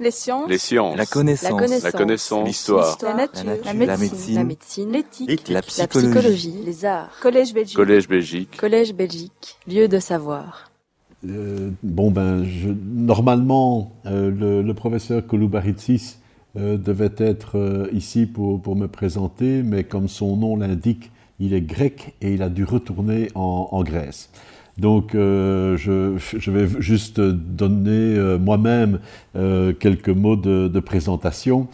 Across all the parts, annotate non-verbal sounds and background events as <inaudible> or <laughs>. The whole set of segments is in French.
Les sciences. Les sciences. La connaissance. La connaissance. L'histoire. La nature. La La nature. médecine. La médecine. L'éthique. La La psychologie. Les arts. Collège Belgique. Collège Belgique. Collège Belgique. Lieu de savoir. Euh, bon, ben, je, normalement, euh, le, le professeur Kouloubaritsis euh, devait être euh, ici pour, pour me présenter, mais comme son nom l'indique, il est grec et il a dû retourner en, en Grèce. Donc, euh, je, vais juste donner euh, moi-même euh, quelques mots de, présentation,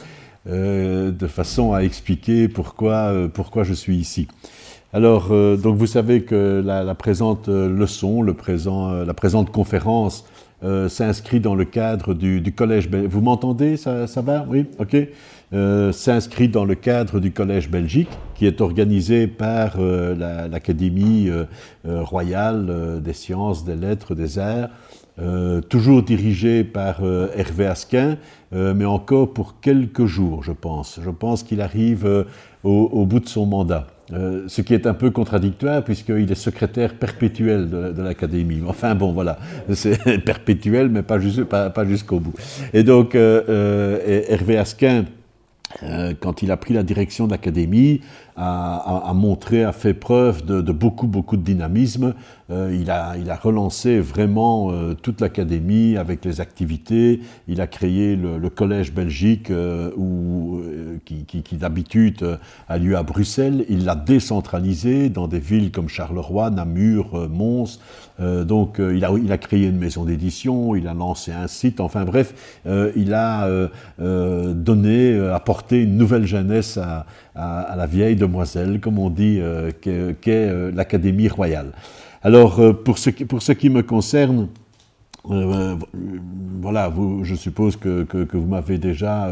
de façon à expliquer pourquoi, pourquoi je suis ici. Alors, donc vous savez que la, présente leçon, le présent, la présente conférence s'inscrit dans le cadre du, collège. Bel- Vous m'entendez ça, ça va? Oui, ok. Euh, s'inscrit dans le cadre du collège Belgique, qui est organisé par euh, la- l'Académie euh, royale des sciences, des lettres, des arts, toujours dirigé par Hervé Asquin, mais encore pour quelques jours, je pense. Je pense qu'il arrive au, bout de son mandat. Ce qui est un peu contradictoire puisqu'il est secrétaire perpétuel de, l'Académie. Enfin bon, voilà, c'est <laughs> perpétuel, mais pas, jus- pas, pas jusqu'au bout. Et donc, Hervé Asquin, quand il a pris la direction de l'Académie, a, montré, a fait preuve de, beaucoup, beaucoup de dynamisme. Euh, il, a, il a relancé vraiment euh, toute l'Académie avec les activités. Il a créé le, Collège Belgique, euh, où, qui, qui- d'habitude a lieu à Bruxelles. Il l'a décentralisé dans des villes comme Charleroi, Namur, Mons. Donc, il, a, il a créé une maison d'édition, il a lancé un site. Enfin bref, il a donné, apporté une nouvelle jeunesse à, à- la vieille demoiselle, comme on dit, euh, qu'est euh, l'Académie royale. Alors, euh, pour, ce qui, me concerne, voilà, je suppose que, vous m'avez déjà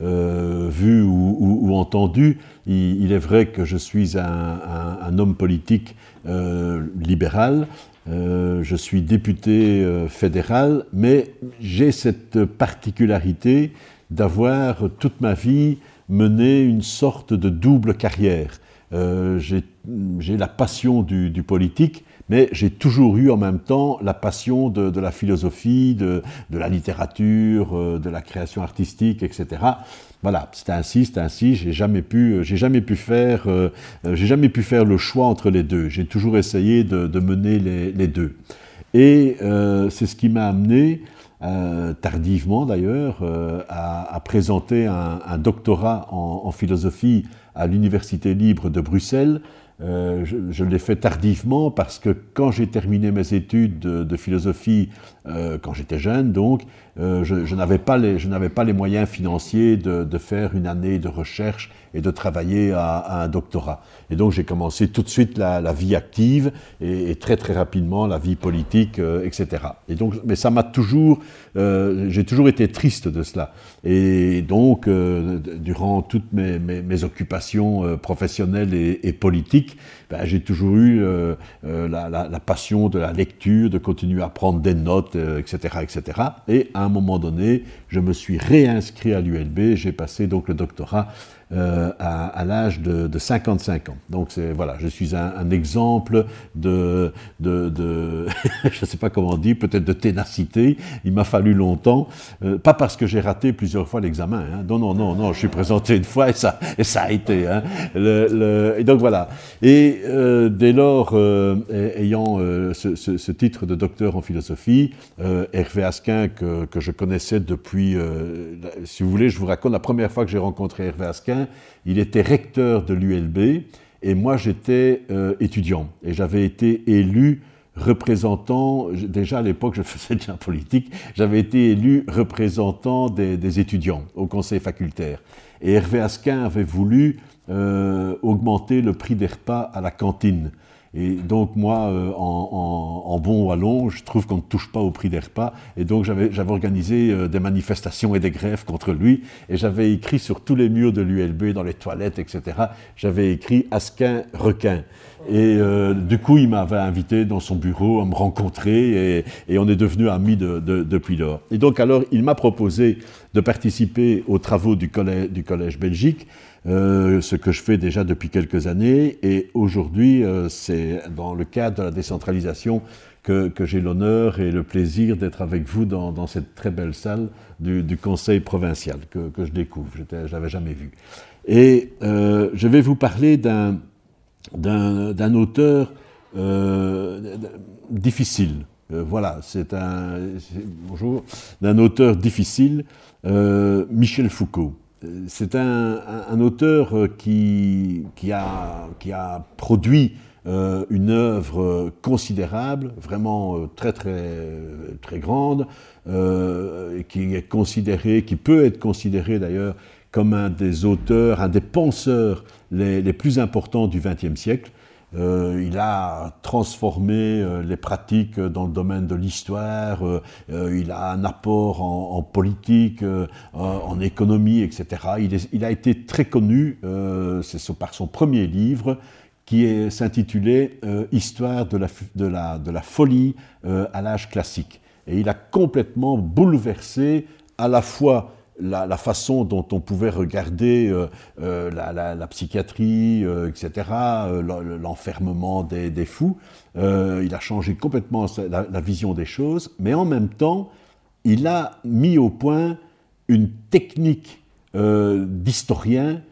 vu ou, entendu. Il, est vrai que je suis un, homme politique libéral. Je suis député fédéral, mais j'ai cette particularité d'avoir toute ma vie mené une sorte de double carrière. Euh, j'ai la passion du, politique, mais j'ai toujours eu en même temps la passion de, la philosophie, de, la littérature, euh, de la création artistique, etc. Voilà, c'est ainsi, c'est ainsi. J'ai jamais pu, j'ai jamais pu faire, euh, j'ai jamais pu faire le choix entre les deux. J'ai toujours essayé de, mener les, deux. Et c'est ce qui m'a amené, euh, tardivement d'ailleurs, euh, présenter un, un doctorat en, en philosophie à l'Université libre de Bruxelles. Euh, je l'ai fait tardivement parce que quand j'ai terminé mes études de, philosophie, euh, quand j'étais jeune donc, euh, je, n'avais pas, les- moyens financiers de, faire une année de recherche et de travailler à, un doctorat. Et donc j'ai commencé tout de suite la, vie active et, très très rapidement la vie politique, etc. Et donc, mais ça m'a toujours, j'ai toujours été triste de cela. Et donc, durant toutes mes, occupations professionnelles et politiques, ben, j'ai toujours eu euh, euh, la, passion de la lecture, de continuer à prendre des notes, euh, etc., etc. Et à un moment donné, je me suis réinscrit à l'ULB. J'ai passé donc le doctorat euh, à, l'âge de, de 55 ans. Donc voilà, je suis un, exemple de, <laughs> je ne sais pas comment dire, peut-être de ténacité. Il m'a fallu longtemps, euh, pas parce que j'ai raté plusieurs fois l'examen. Hein. Non, non, non, non, je suis présenté une fois et ça, et ça a été. Hein. Et donc voilà. Et euh, dès lors, ay- ayant ce, titre de docteur en philosophie, Hervé Asquin que, que je connaissais depuis, si vous voulez, je vous raconte la première fois que j'ai rencontré Hervé Asquin, il était recteur de l'ULB et moi j'étais euh, étudiant et j'avais été élu représentant, déjà à l'époque je <laughs> faisais de la politique, j'avais été élu représentant des, des étudiants au conseil facultaire. Et Hervé Asquin avait voulu euh, augmenter le prix des repas à la cantine. Et donc moi, euh, en, en, en bon wallon, je trouve qu'on ne touche pas au prix des repas. Et donc j'avais organisé euh, des manifestations et des grèves contre lui. Et j'avais écrit sur tous les murs de l'ULB, dans les toilettes, etc. J'avais écrit Asquin requin. Et euh, du coup, il m'avait invité dans son bureau à me rencontrer et, on est devenus amis de, de- depuis lors. Et donc alors, il m'a proposé de participer aux travaux du collège, du collège Belgique, euh, ce que je fais déjà depuis quelques années. Et aujourd'hui, euh, c'est dans le cadre de la décentralisation que, j'ai l'honneur et le plaisir d'être avec vous dans, cette très belle salle du, Conseil provincial que, je découvre. Je ne l'avais jamais vu. Et euh, je vais vous parler d'un auteur difficile. Voilà, c'est un bonjour d'un auteur difficile, Michel Foucault. C'est un, auteur qui, qui, a, produit euh, une œuvre considérable, vraiment euh, très grande, euh, qui peut être considéré d'ailleurs comme un des auteurs, un des penseurs les, plus importants du XXe siècle. Il a transformé les pratiques dans le domaine de l'histoire, il a un apport en, politique, en économie, etc. Il, a été très connu, c'est par son premier livre, qui s'intitulait euh, Histoire de la, folie euh, à l'âge classique. Et il a complètement bouleversé à la fois la, façon dont on pouvait regarder euh, la, psychiatrie, etc., l'enfermement des, fous. il a changé complètement la, vision des choses, mais en même temps, il a mis au point une technique d'historien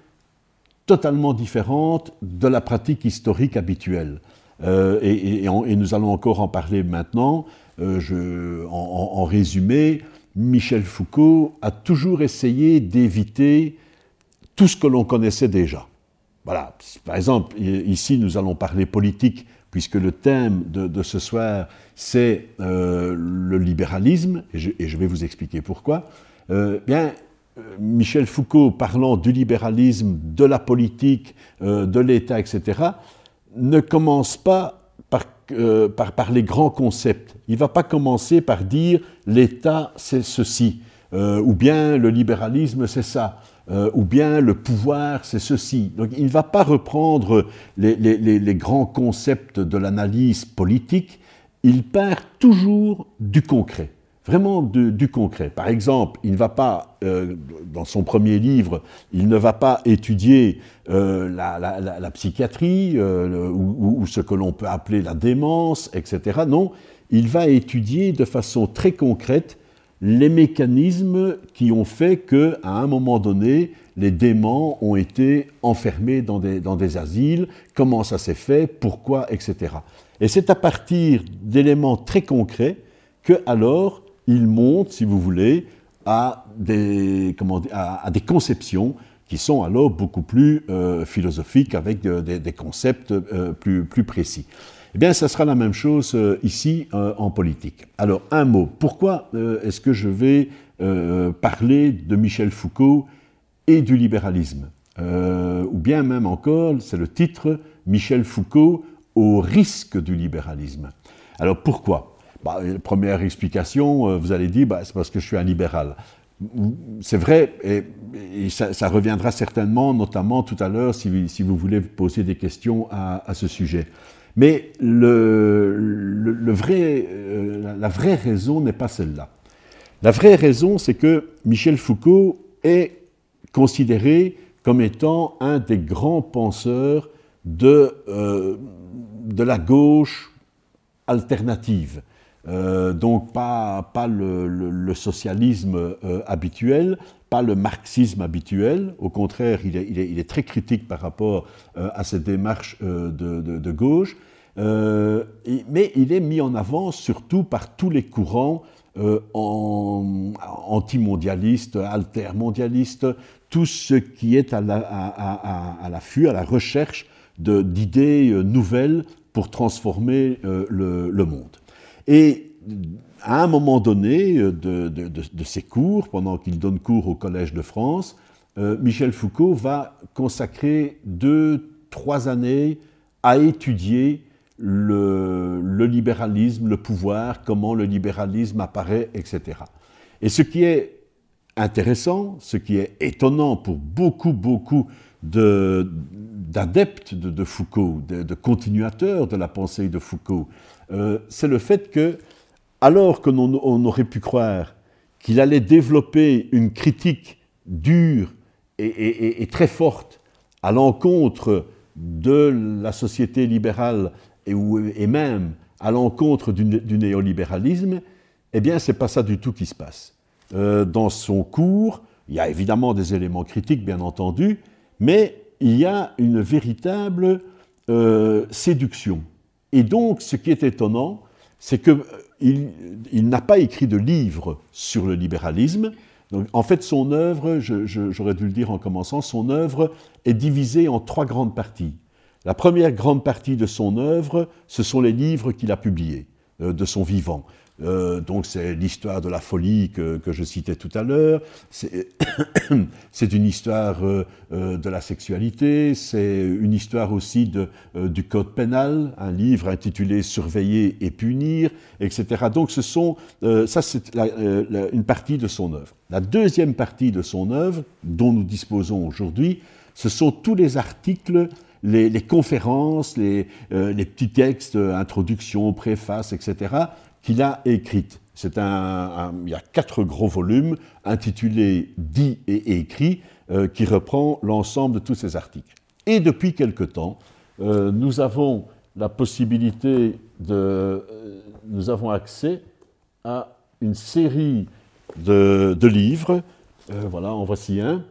totalement différente de la pratique historique habituelle. Euh, et, nous allons encore en parler maintenant. Euh, je, en, résumé, Michel Foucault a toujours essayé d'éviter tout ce que l'on connaissait déjà. Voilà. Par exemple, ici, nous allons parler politique, puisque le thème de, ce soir, c'est euh, le libéralisme, et je, vais vous expliquer pourquoi. bien, Michel Foucault parlant du libéralisme, de la politique, euh, de l'État, etc., ne commence pas euh, par, les grands concepts. Il ne va pas commencer par dire l'État c'est ceci, euh, ou bien le libéralisme c'est ça, ou bien le pouvoir c'est ceci. Donc il ne va pas reprendre les grands concepts de l'analyse politique, il part toujours du concret vraiment du concret. Par exemple, il ne va pas, euh, dans son premier livre, il ne va pas étudier euh, la, psychiatrie euh, ou, ce que l'on peut appeler la démence, etc. Non, il va étudier de façon très concrète les mécanismes qui ont fait que, à un moment donné, les démons ont été enfermés dans des, dans des asiles, comment ça s'est fait, pourquoi, etc. Et c'est à partir d'éléments très concrets que alors il monte, si vous voulez, à des, conceptions qui sont alors beaucoup plus euh, philosophiques, avec des concepts euh, plus, précis. Eh bien, ça sera la même chose euh, ici en politique. Alors, un mot. Pourquoi est-ce que je vais parler de Michel Foucault et du libéralisme? Ou bien même encore, c'est le titre, Michel Foucault au risque du libéralisme. Alors, pourquoi? Bah, première explication, euh, vous allez dire, bah, c'est parce que je suis un libéral. C'est vrai, et, ça, reviendra certainement, notamment tout à l'heure, si, vous voulez poser des questions à, ce sujet. Mais euh, la vraie raison n'est pas celle-là. La vraie raison, c'est que Michel Foucault est considéré comme étant un des grands penseurs euh, de la gauche alternative. Euh, donc pas, pas le, socialisme euh, habituel, pas le marxisme habituel, au contraire, il est, très critique par rapport euh, à cette démarche de, gauche, mais il est mis en avant surtout par tous les courants antimondialistes, altermondialistes, tout ce qui est à l'affût, à, la recherche d'idées nouvelles pour transformer le monde. Et à un moment donné euh, de, ses cours, pendant qu'il donne cours au Collège de France, euh, Michel Foucault va consacrer deux, trois années à étudier le, libéralisme, le pouvoir, comment le libéralisme apparaît, etc. Et ce qui est intéressant, ce qui est étonnant pour beaucoup, beaucoup d'adeptes de, Foucault, de, continuateurs de la pensée de Foucault, euh, c'est le fait que, alors que on aurait pu croire qu'il allait développer une critique dure et, très forte à l'encontre de la société libérale et, même à l'encontre du, néolibéralisme, eh bien, c'est pas ça du tout qui se passe. Euh, dans son cours, il y a évidemment des éléments critiques, bien entendu, mais il y a une véritable euh, séduction. Et donc, ce qui est étonnant, c'est qu'il euh, n'a pas écrit de livre sur le libéralisme. Donc, en fait, son œuvre, j'aurais dû le dire en commençant, son œuvre est divisée en trois grandes parties. La première grande partie de son œuvre, ce sont les livres qu'il a publiés euh, de son vivant. Euh, donc c'est l'histoire de la folie que, je citais tout à l'heure, c'est <coughs> une histoire euh, de la sexualité, c'est une histoire aussi du code pénal, un livre intitulé Surveiller et punir, etc. Donc ce sont, ça c'est une partie de son œuvre. La deuxième partie de son œuvre, dont nous disposons aujourd'hui, ce sont tous les articles les, conférences, les, les, petits textes, introductions, préfaces, etc., qu'il a écrite. C'est un, il y a quatre gros volumes intitulés Dit et écrit euh, qui reprend l'ensemble de tous ces articles. Et depuis quelque temps, euh, nous avons la possibilité de, euh, nous avons accès à une série de, de livres. voilà, en voici un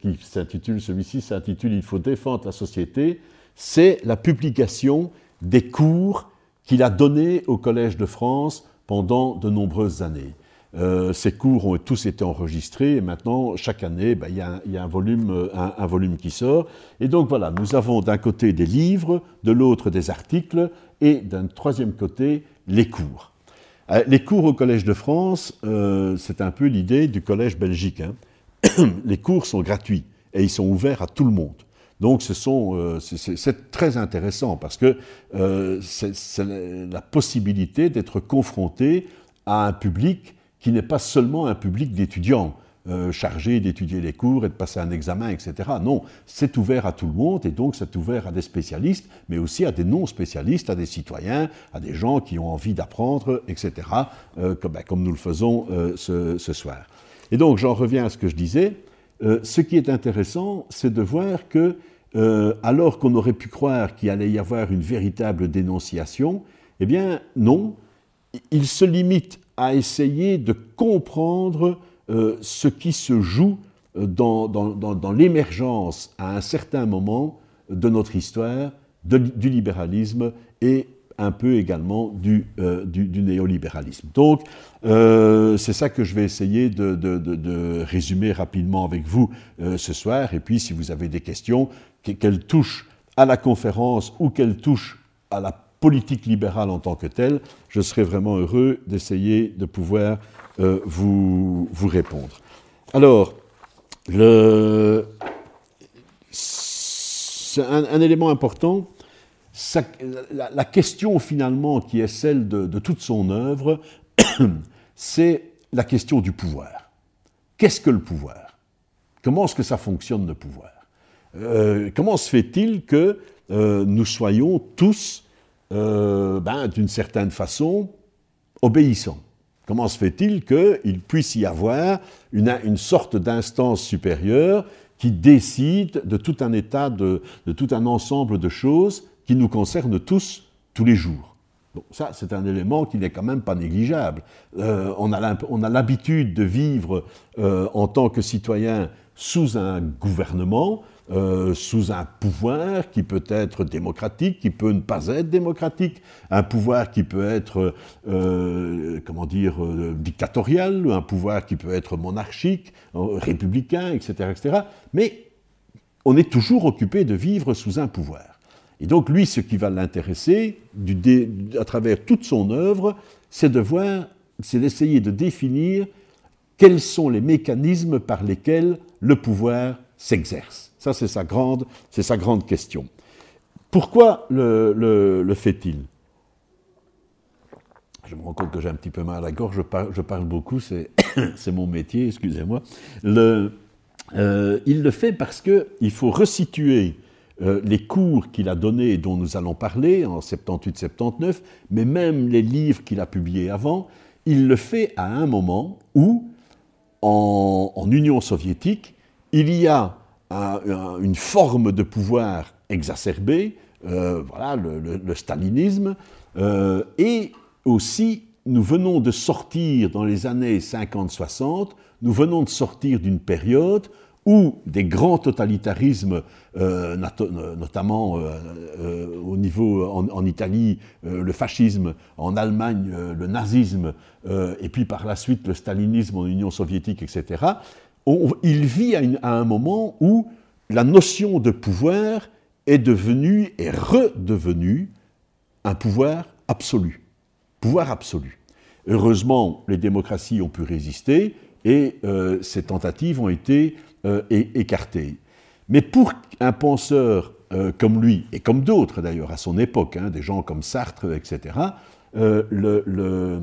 qui s'intitule, celui-ci s'intitule Il faut défendre la société. C'est la publication des cours qu'il a donné au Collège de France pendant de nombreuses années. Euh, ces cours ont tous été enregistrés et maintenant, chaque année, ben, il y, a, un, volume, un, volume qui sort. Et donc voilà, nous avons d'un côté des livres, de l'autre des articles et d'un troisième côté les cours. Euh, les cours au Collège de France, euh, c'est un peu l'idée du Collège belgique. Hein. <coughs> les cours sont gratuits et ils sont ouverts à tout le monde. Donc euh, c'est très intéressant parce que euh, c'est la possibilité d'être confronté à un public qui n'est pas seulement un public d'étudiants. Euh, chargés d'étudier les cours et de passer un examen, etc. Non, c'est ouvert à tout le monde et donc c'est ouvert à des spécialistes, mais aussi à des non-spécialistes, à des citoyens, à des gens qui ont envie d'apprendre, etc., ben, comme, nous le faisons ce, soir. Et donc j'en reviens à ce que je disais. ce qui est intéressant, c'est de voir que euh, alors qu'on aurait pu croire qu'il allait y avoir une véritable dénonciation, eh bien non, il se limite à essayer de comprendre euh, ce qui se joue euh, dans, l'émergence à un certain moment de notre histoire, du libéralisme et un peu également du, néolibéralisme. Donc, c'est ça que je vais essayer de, résumer rapidement avec vous ce soir. Et puis, si vous avez des questions, qu'elle touche à la conférence ou qu'elle touche à la politique libérale en tant que telle, je serais vraiment heureux d'essayer de pouvoir euh, vous, répondre. Alors, un, élément important, la, question finalement qui est celle de, de toute son œuvre, <coughs> c'est la question du pouvoir. Qu'est-ce que le pouvoir? Comment est-ce que ça fonctionne le pouvoir? Euh, comment se fait-il que euh, nous soyons tous, euh, ben, d'une certaine façon, obéissants? Comment se fait-il qu'il puisse y avoir une, sorte d'instance supérieure qui décide de tout un état, de, tout un ensemble de choses qui nous concernent tous, tous les jours? Bon, ça, c'est un élément qui n'est quand même pas négligeable. on a l'habitude de vivre en tant que citoyen sous un gouvernement euh, sous un pouvoir qui peut être démocratique, qui peut ne pas être démocratique, un pouvoir qui peut être, euh, comment dire, euh, dictatorial, un pouvoir qui peut être monarchique, républicain, etc., etc. Mais on est toujours occupé de vivre sous un pouvoir. Et donc lui, ce qui va l'intéresser, à travers toute son œuvre, c'est de voir, c'est d'essayer de définir quels sont les mécanismes par lesquels le pouvoir s'exerce. Ça, c'est sa grande, question. Pourquoi le, fait-il? Je me rends compte que j'ai un petit peu mal à la gorge, je parle, beaucoup, <coughs> c'est mon métier, excusez-moi. Euh, il le fait parce qu'il faut resituer euh, les cours qu'il a donnés et dont nous allons parler en 78-79, mais même les livres qu'il a publiés avant, il le fait à un moment où, en Union soviétique, il y a une forme de pouvoir exacerbée, voilà, le, stalinisme, et aussi nous venons de sortir dans les années 50-60, nous venons de sortir d'une période où des grands totalitarismes, euh, notamment euh, euh, au niveau en, Italie, le fascisme, en Allemagne, le nazisme, et puis par la suite le stalinisme en Union soviétique, etc., il vit à, un moment où la notion de pouvoir est devenue, est redevenue un pouvoir absolu. Pouvoir absolu. Heureusement, les démocraties ont pu résister et ces tentatives ont été euh, écarté. Mais pour un penseur euh, comme lui, et comme d'autres d'ailleurs à son époque, hein, des gens comme Sartre, etc., euh,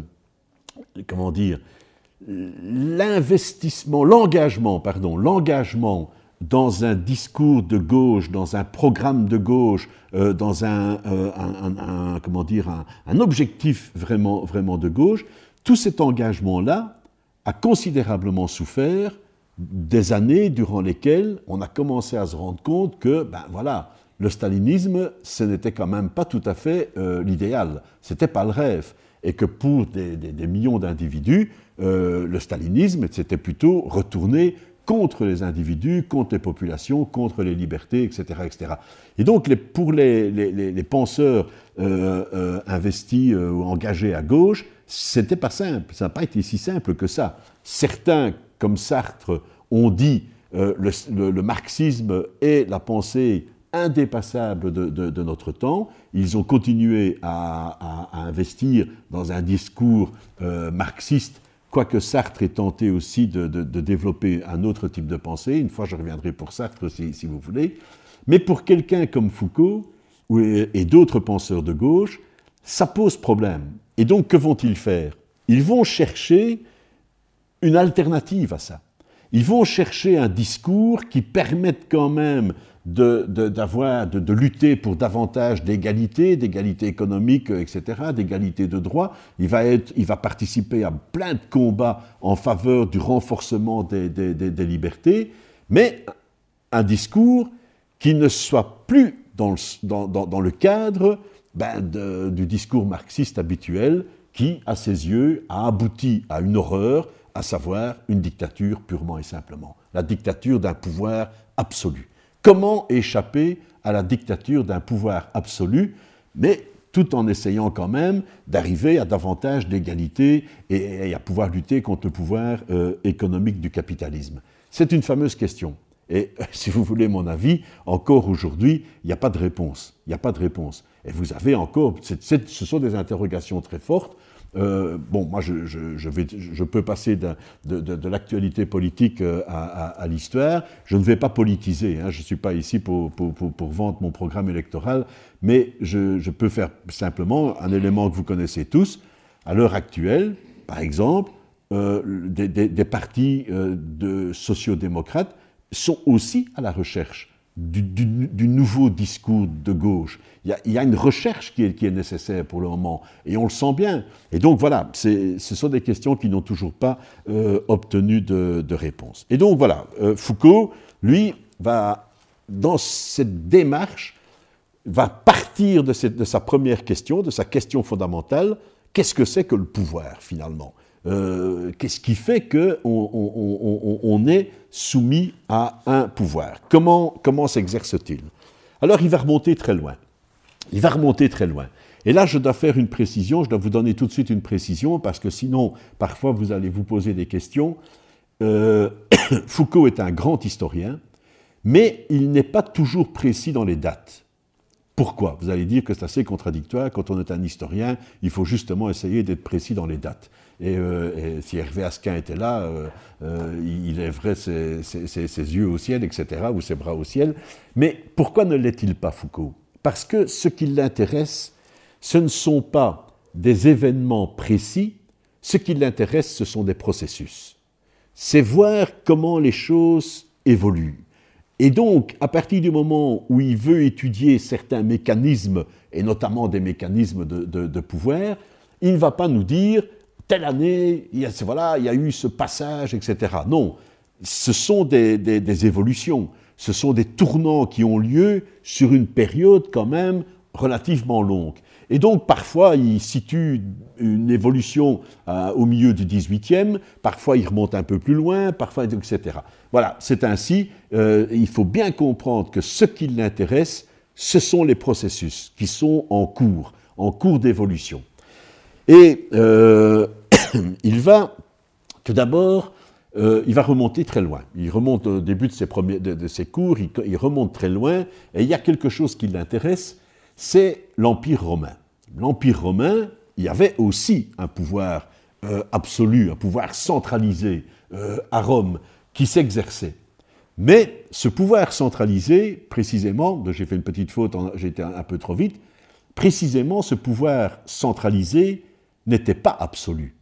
comment dire, l'investissement, l'engagement, pardon, l'engagement dans un discours de gauche, dans un programme de gauche, dans un, comment dire, un, objectif vraiment, vraiment de gauche, tout cet engagement-là a considérablement souffert des années durant lesquelles on a commencé à se rendre compte que, ben voilà, le stalinisme, ce n'était quand même pas tout à fait euh, l'idéal, c'était pas le rêve, et que pour des, millions d'individus, euh, le stalinisme, c'était plutôt retourner contre les individus, contre les populations, contre les libertés, etc. etc. Et donc, pour les, penseurs euh, investis ou engagés à gauche, c'était pas simple, ça n'a pas été si simple que ça. Certains comme Sartre, ont dit euh, le, marxisme est la pensée indépassable de, notre temps. Ils ont continué à, investir dans un discours euh, marxiste, quoique Sartre ait tenté aussi de, développer un autre type de pensée. Une fois, je reviendrai pour Sartre si, si vous voulez. Mais pour quelqu'un comme Foucault et d'autres penseurs de gauche, ça pose problème. Et donc, que vont-ils faire? Ils vont chercher une alternative à ça. Ils vont chercher un discours qui permette quand même de, de, lutter pour davantage d'égalité, d'égalité économique, etc., d'égalité de droits. Il va, participer à plein de combats en faveur du renforcement des, libertés, mais un discours qui ne soit plus dans le, dans, dans, le cadre ben, du discours marxiste habituel qui, à ses yeux, a abouti à une horreur, à savoir une dictature purement et simplement, la dictature d'un pouvoir absolu. Comment échapper à la dictature d'un pouvoir absolu, mais tout en essayant quand même d'arriver à davantage d'égalité et, à pouvoir lutter contre le pouvoir euh, économique du capitalisme? C'est une fameuse question. Et <laughs> si vous voulez mon avis, encore aujourd'hui, il n'y a pas de réponse. Il n'y a pas de réponse. Et vous avez encore, ce sont des interrogations très fortes euh, bon, moi, je, peux passer de, l'actualité politique euh, à, l'histoire. Je ne vais pas politiser. Hein. je ne suis pas ici pour, vendre mon programme électoral, mais je, peux faire simplement un élément que vous connaissez tous. À l'heure actuelle, par exemple, euh, des, partis de sociodémocrates sont aussi à la recherche du, nouveau discours de gauche. Il y, a, une recherche qui est, nécessaire pour le moment, et on le sent bien. Et donc voilà, ce sont des questions qui n'ont toujours pas euh, obtenu de, réponse. Et donc voilà, euh, Foucault, lui, va, dans cette démarche, va partir de sa première question, de sa question fondamentale, qu'est-ce que c'est que le pouvoir finalement? Euh, qu'est-ce qui fait qu'on on, est soumis à un pouvoir? Comment, comment s'exerce-t-il? Alors il va remonter très loin. Il va remonter très loin. Et là, je dois faire une précision, je dois vous donner tout de suite une précision, parce que sinon, parfois, vous allez vous poser des questions. Euh, <coughs> Foucault est un grand historien, mais il n'est pas toujours précis dans les dates. Pourquoi? Vous allez dire que c'est assez contradictoire. Quand on est un historien, il faut justement essayer d'être précis dans les dates. Et, euh, si Hervé Asquin était là, euh, euh, il lèverait ses, yeux au ciel, etc., ou ses bras au ciel. Mais pourquoi ne l'est-il pas, Foucault? Parce que ce qui l'intéresse, ce ne sont pas des événements précis, ce qui l'intéresse, ce sont des processus. C'est voir comment les choses évoluent. Et donc, à partir du moment où il veut étudier certains mécanismes, et notamment des mécanismes de, pouvoir, il ne va pas nous dire, telle année, il y, a, voilà, il y a eu ce passage, etc. Non, ce sont des, évolutions. ce sont des tournants qui ont lieu sur une période quand même relativement longue. Et donc parfois il situe une évolution euh, au milieu du 18e, parfois il remonte un peu plus loin, parfois etc. Voilà, c'est ainsi, euh, il faut bien comprendre que ce qui l'intéresse, ce sont les processus qui sont en cours, en cours d'évolution. Et euh, <coughs> il va tout d'abord il va remonter très loin. Il remonte au début de ses, premiers, de, ses cours, il, remonte très loin, et il y a quelque chose qui l'intéresse, c'est l'Empire romain. L'Empire romain, il y avait aussi un pouvoir euh, absolu, un pouvoir centralisé euh, à Rome qui s'exerçait. Mais ce pouvoir centralisé, précisément, j'ai fait une petite faute, j'étais un, peu trop vite, précisément ce pouvoir centralisé n'était pas absolu.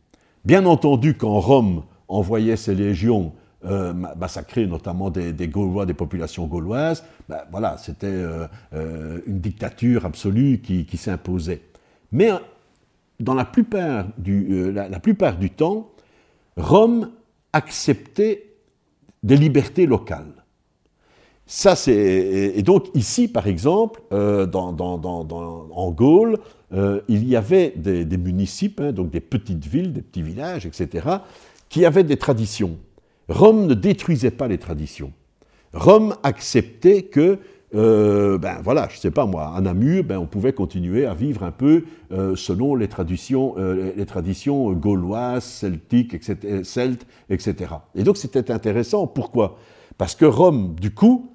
Bien entendu, quand Rome envoyait ses légions euh, massacrer notamment des, Gaulois, des populations gauloises, ben voilà, c'était euh, euh, une dictature absolue qui, s'imposait. Mais dans la plupart, du, temps, Rome acceptait des libertés locales. Et donc ici, par exemple, en Gaule, il y avait des, municipes, hein, donc des petites villes, des petits villages, etc., qui avaient des traditions. Rome ne détruisait pas les traditions. Rome acceptait que, euh, ben voilà, je ne sais pas moi, à Namur, ben on pouvait continuer à vivre un peu euh, selon les traditions, euh, les traditions gauloises, celtiques, etc., celtes, etc. Et donc c'était intéressant. Pourquoi? Parce que Rome, du coup,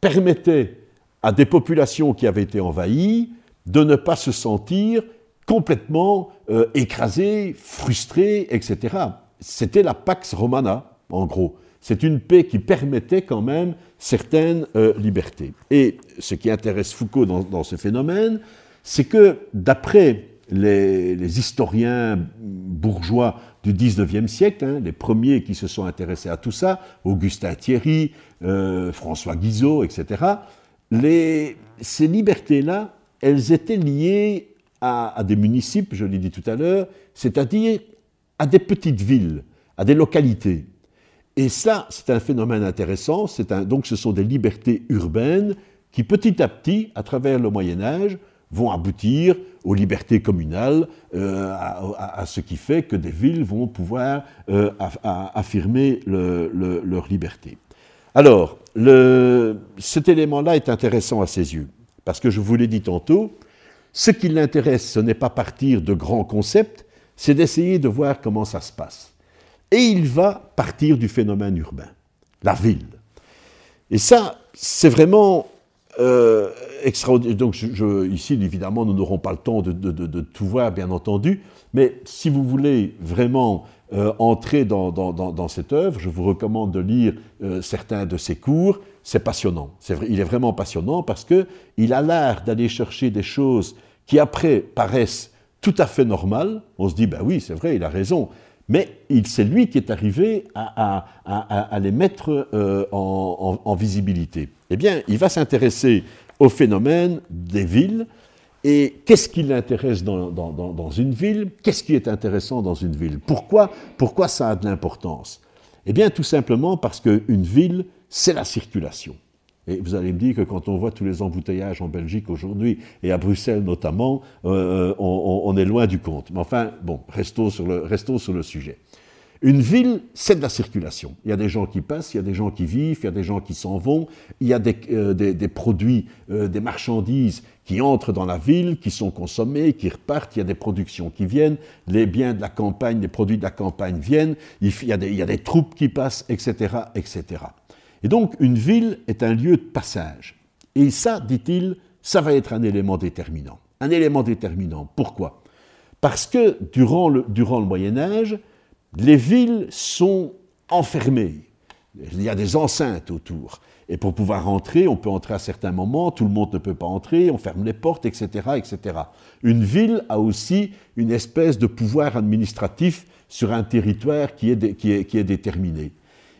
permettait à des populations qui avaient été envahies de ne pas se sentir complètement écrasées, frustrées, etc. C'était la Pax Romana, en gros. C'est une paix qui permettait quand même certaines euh, libertés. Et ce qui intéresse Foucault dans, ce phénomène, c'est que d'après les, historiens bourgeois du XIXe siècle, hein, les premiers qui se sont intéressés à tout ça, Augustin Thierry, euh, François Guizot, etc., ces libertés-là, elles étaient liées à des municipes, je l'ai dit tout à l'heure, c'est-à-dire à des petites villes, à des localités. Et ça, c'est un phénomène intéressant. Donc, ce sont des libertés urbaines qui, petit à petit, à travers le Moyen Âge, vont aboutir aux libertés communales, euh, à, ce qui fait que des villes vont pouvoir euh, affirmer leur liberté. Alors, cet élément-là est intéressant à ses yeux, parce que je vous l'ai dit tantôt, ce qui l'intéresse, ce n'est pas partir de grands concepts, c'est d'essayer de voir comment ça se passe. Et il va partir du phénomène urbain, la ville. Et ça, c'est vraiment euh, extraordinaire. Donc, ici, évidemment, nous n'aurons pas le temps de, tout voir, bien entendu, mais si vous voulez vraiment euh, entrer dans, cette œuvre, je vous recommande de lire euh, certains de ses cours. C'est passionnant. Il est vraiment passionnant parce qu'il a l'art d'aller chercher des choses qui, après, paraissent tout à fait normales. On se dit, ben oui, c'est vrai, il a raison mais c'est lui qui est arrivé à, les mettre euh, en, visibilité. Eh bien, il va s'intéresser au phénomène des villes, et qu'est-ce qui l'intéresse dans, une ville? Qu'est-ce qui est intéressant dans une ville? Pourquoi, pourquoi ça a de l'importance? Eh bien, tout simplement parce qu'une ville, c'est la circulation. Et vous allez me dire que quand on voit tous les embouteillages en Belgique aujourd'hui, et à Bruxelles notamment, euh, on, est loin du compte. Mais enfin, bon, restons sur le sujet. Une ville, c'est de la circulation. Il y a des gens qui passent, il y a des gens qui vivent, il y a des gens qui s'en vont, il y a des, euh, produits, euh, des marchandises qui entrent dans la ville, qui sont consommées, qui repartent, il y a des productions qui viennent, les biens de la campagne, les produits de la campagne viennent, il y a des, il y a des troupes qui passent, etc., etc. Et donc, une ville est un lieu de passage. Et ça, dit-il, ça va être un élément déterminant. Un élément déterminant. Pourquoi? Parce que durant le, durant le Moyen Âge, les villes sont enfermées. Il y a des enceintes autour. Et pour pouvoir entrer, on peut entrer à certains moments, tout le monde ne peut pas entrer, on ferme les portes, etc. etc. Une ville a aussi une espèce de pouvoir administratif sur un territoire qui est, qui est, qui est déterminé.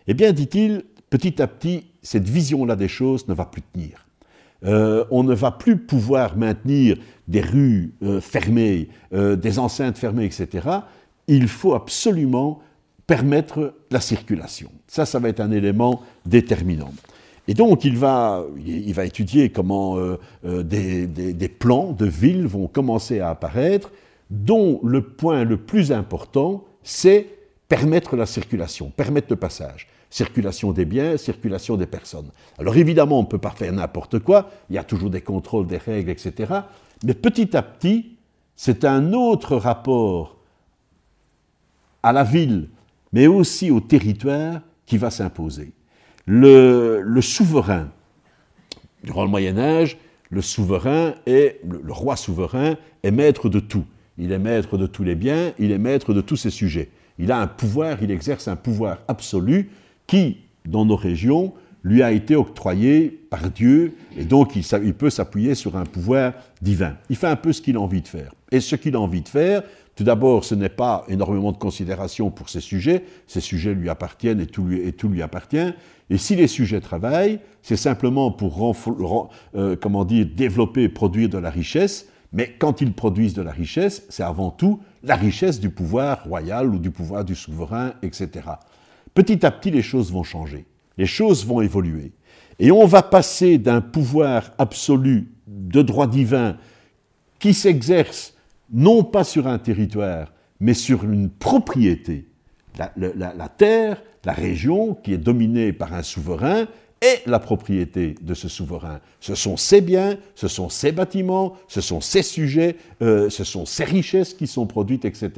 Eh bien, dit-il, petit à petit, cette vision-là des choses ne va plus tenir. Euh, on ne va plus pouvoir maintenir des rues euh, fermées, euh, des enceintes fermées, etc. Il faut absolument permettre la circulation. Ça, ça va être un élément déterminant. Et donc, il va, il va étudier comment euh, euh, des, des, plans de villes vont commencer à apparaître, dont le point le plus important, c'est permettre la circulation, permettre le passage. Circulation des biens, circulation des personnes. Alors évidemment, on ne peut pas faire n'importe quoi, il y a toujours des contrôles, des règles, etc. Mais petit à petit, c'est un autre rapport à la ville, mais aussi au territoire qui va s'imposer. Le, souverain, durant le Moyen Âge, le souverain est, le, roi souverain est maître de tout. Il est maître de tous les biens, il est maître de tous ses sujets. Il a un pouvoir, il exerce un pouvoir absolu qui, dans nos régions, lui a été octroyé par Dieu, et donc il, il peut s'appuyer sur un pouvoir divin. Il fait un peu ce qu'il a envie de faire. Et ce qu'il a envie de faire, tout d'abord, ce n'est pas énormément de considération pour ces sujets, ces sujets lui appartiennent et tout lui, appartient, et si les sujets travaillent, c'est simplement pour euh, comment dire, développer et produire de la richesse, mais quand ils produisent de la richesse, c'est avant tout la richesse du pouvoir royal ou du pouvoir du souverain, etc. Petit à petit, les choses vont changer, les choses vont évoluer. Et on va passer d'un pouvoir absolu de droit divin qui s'exerce non pas sur un territoire, mais sur une propriété. La, terre, la région qui est dominée par un souverain est la propriété de ce souverain. Ce sont ses biens, ce sont ses bâtiments, ce sont ses sujets, euh, ce sont ses richesses qui sont produites, etc.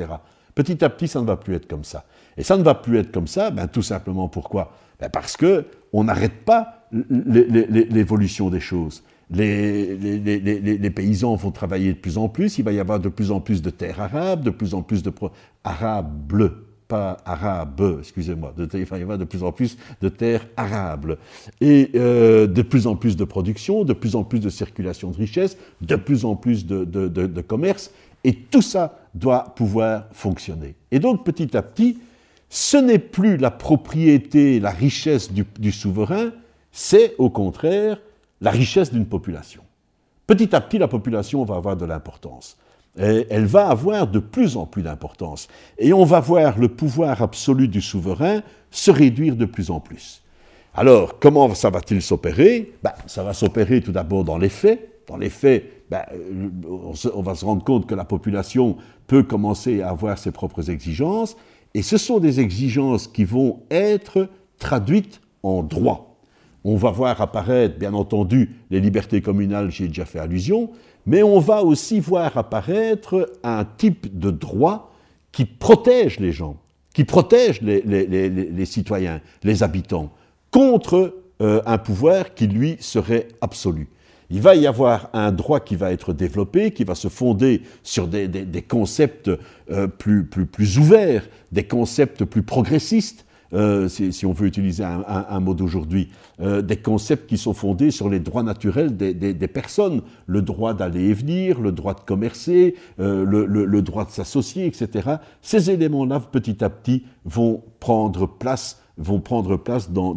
Petit à petit, ça ne va plus être comme ça. Et ça ne va plus être comme ça, ben, tout simplement pourquoi? Ben, Parce qu'on n'arrête pas l'évolution des choses les, paysans vont travailler de plus en plus, il va y avoir de plus en plus de terres arabes, de plus en plus de... Arables, pas arabes, excusez-moi, il va y avoir de plus en plus de terres arables, et euh, de plus en plus de production, de plus en plus de circulation de richesses, de plus en plus de, commerce, et tout ça doit pouvoir fonctionner. Et donc petit à petit, ce n'est plus la propriété, la richesse du souverain, c'est au contraire la richesse d'une population. Petit à petit, la population va avoir de l'importance. elle va avoir de plus en plus d'importance. Et on va voir le pouvoir absolu du souverain se réduire de plus en plus. Alors, comment ça va-t-il s'opérer? Ben, Ça va s'opérer tout d'abord dans les faits. Dans les faits, ben, on va se rendre compte que la population peut commencer à avoir ses propres exigences, et ce sont des exigences qui vont être traduites en droit. On va voir apparaître, bien entendu, les libertés communales, j'y ai déjà fait allusion, mais on va aussi voir apparaître un type de droit qui protège les gens, qui protège les, citoyens, les habitants, contre euh, un pouvoir qui, lui, serait absolu. Il va y avoir un droit qui va être développé, qui va se fonder sur des, concepts euh, plus, plus, plus ouverts, des concepts plus progressistes, euh, si, on veut utiliser un, mot d'aujourd'hui, euh, des concepts qui sont fondés sur les droits naturels des, personnes, le droit d'aller et venir, le droit de commercer, euh, le, droit de s'associer, etc. Ces éléments-là, petit à petit, vont prendre place vont prendre place dans,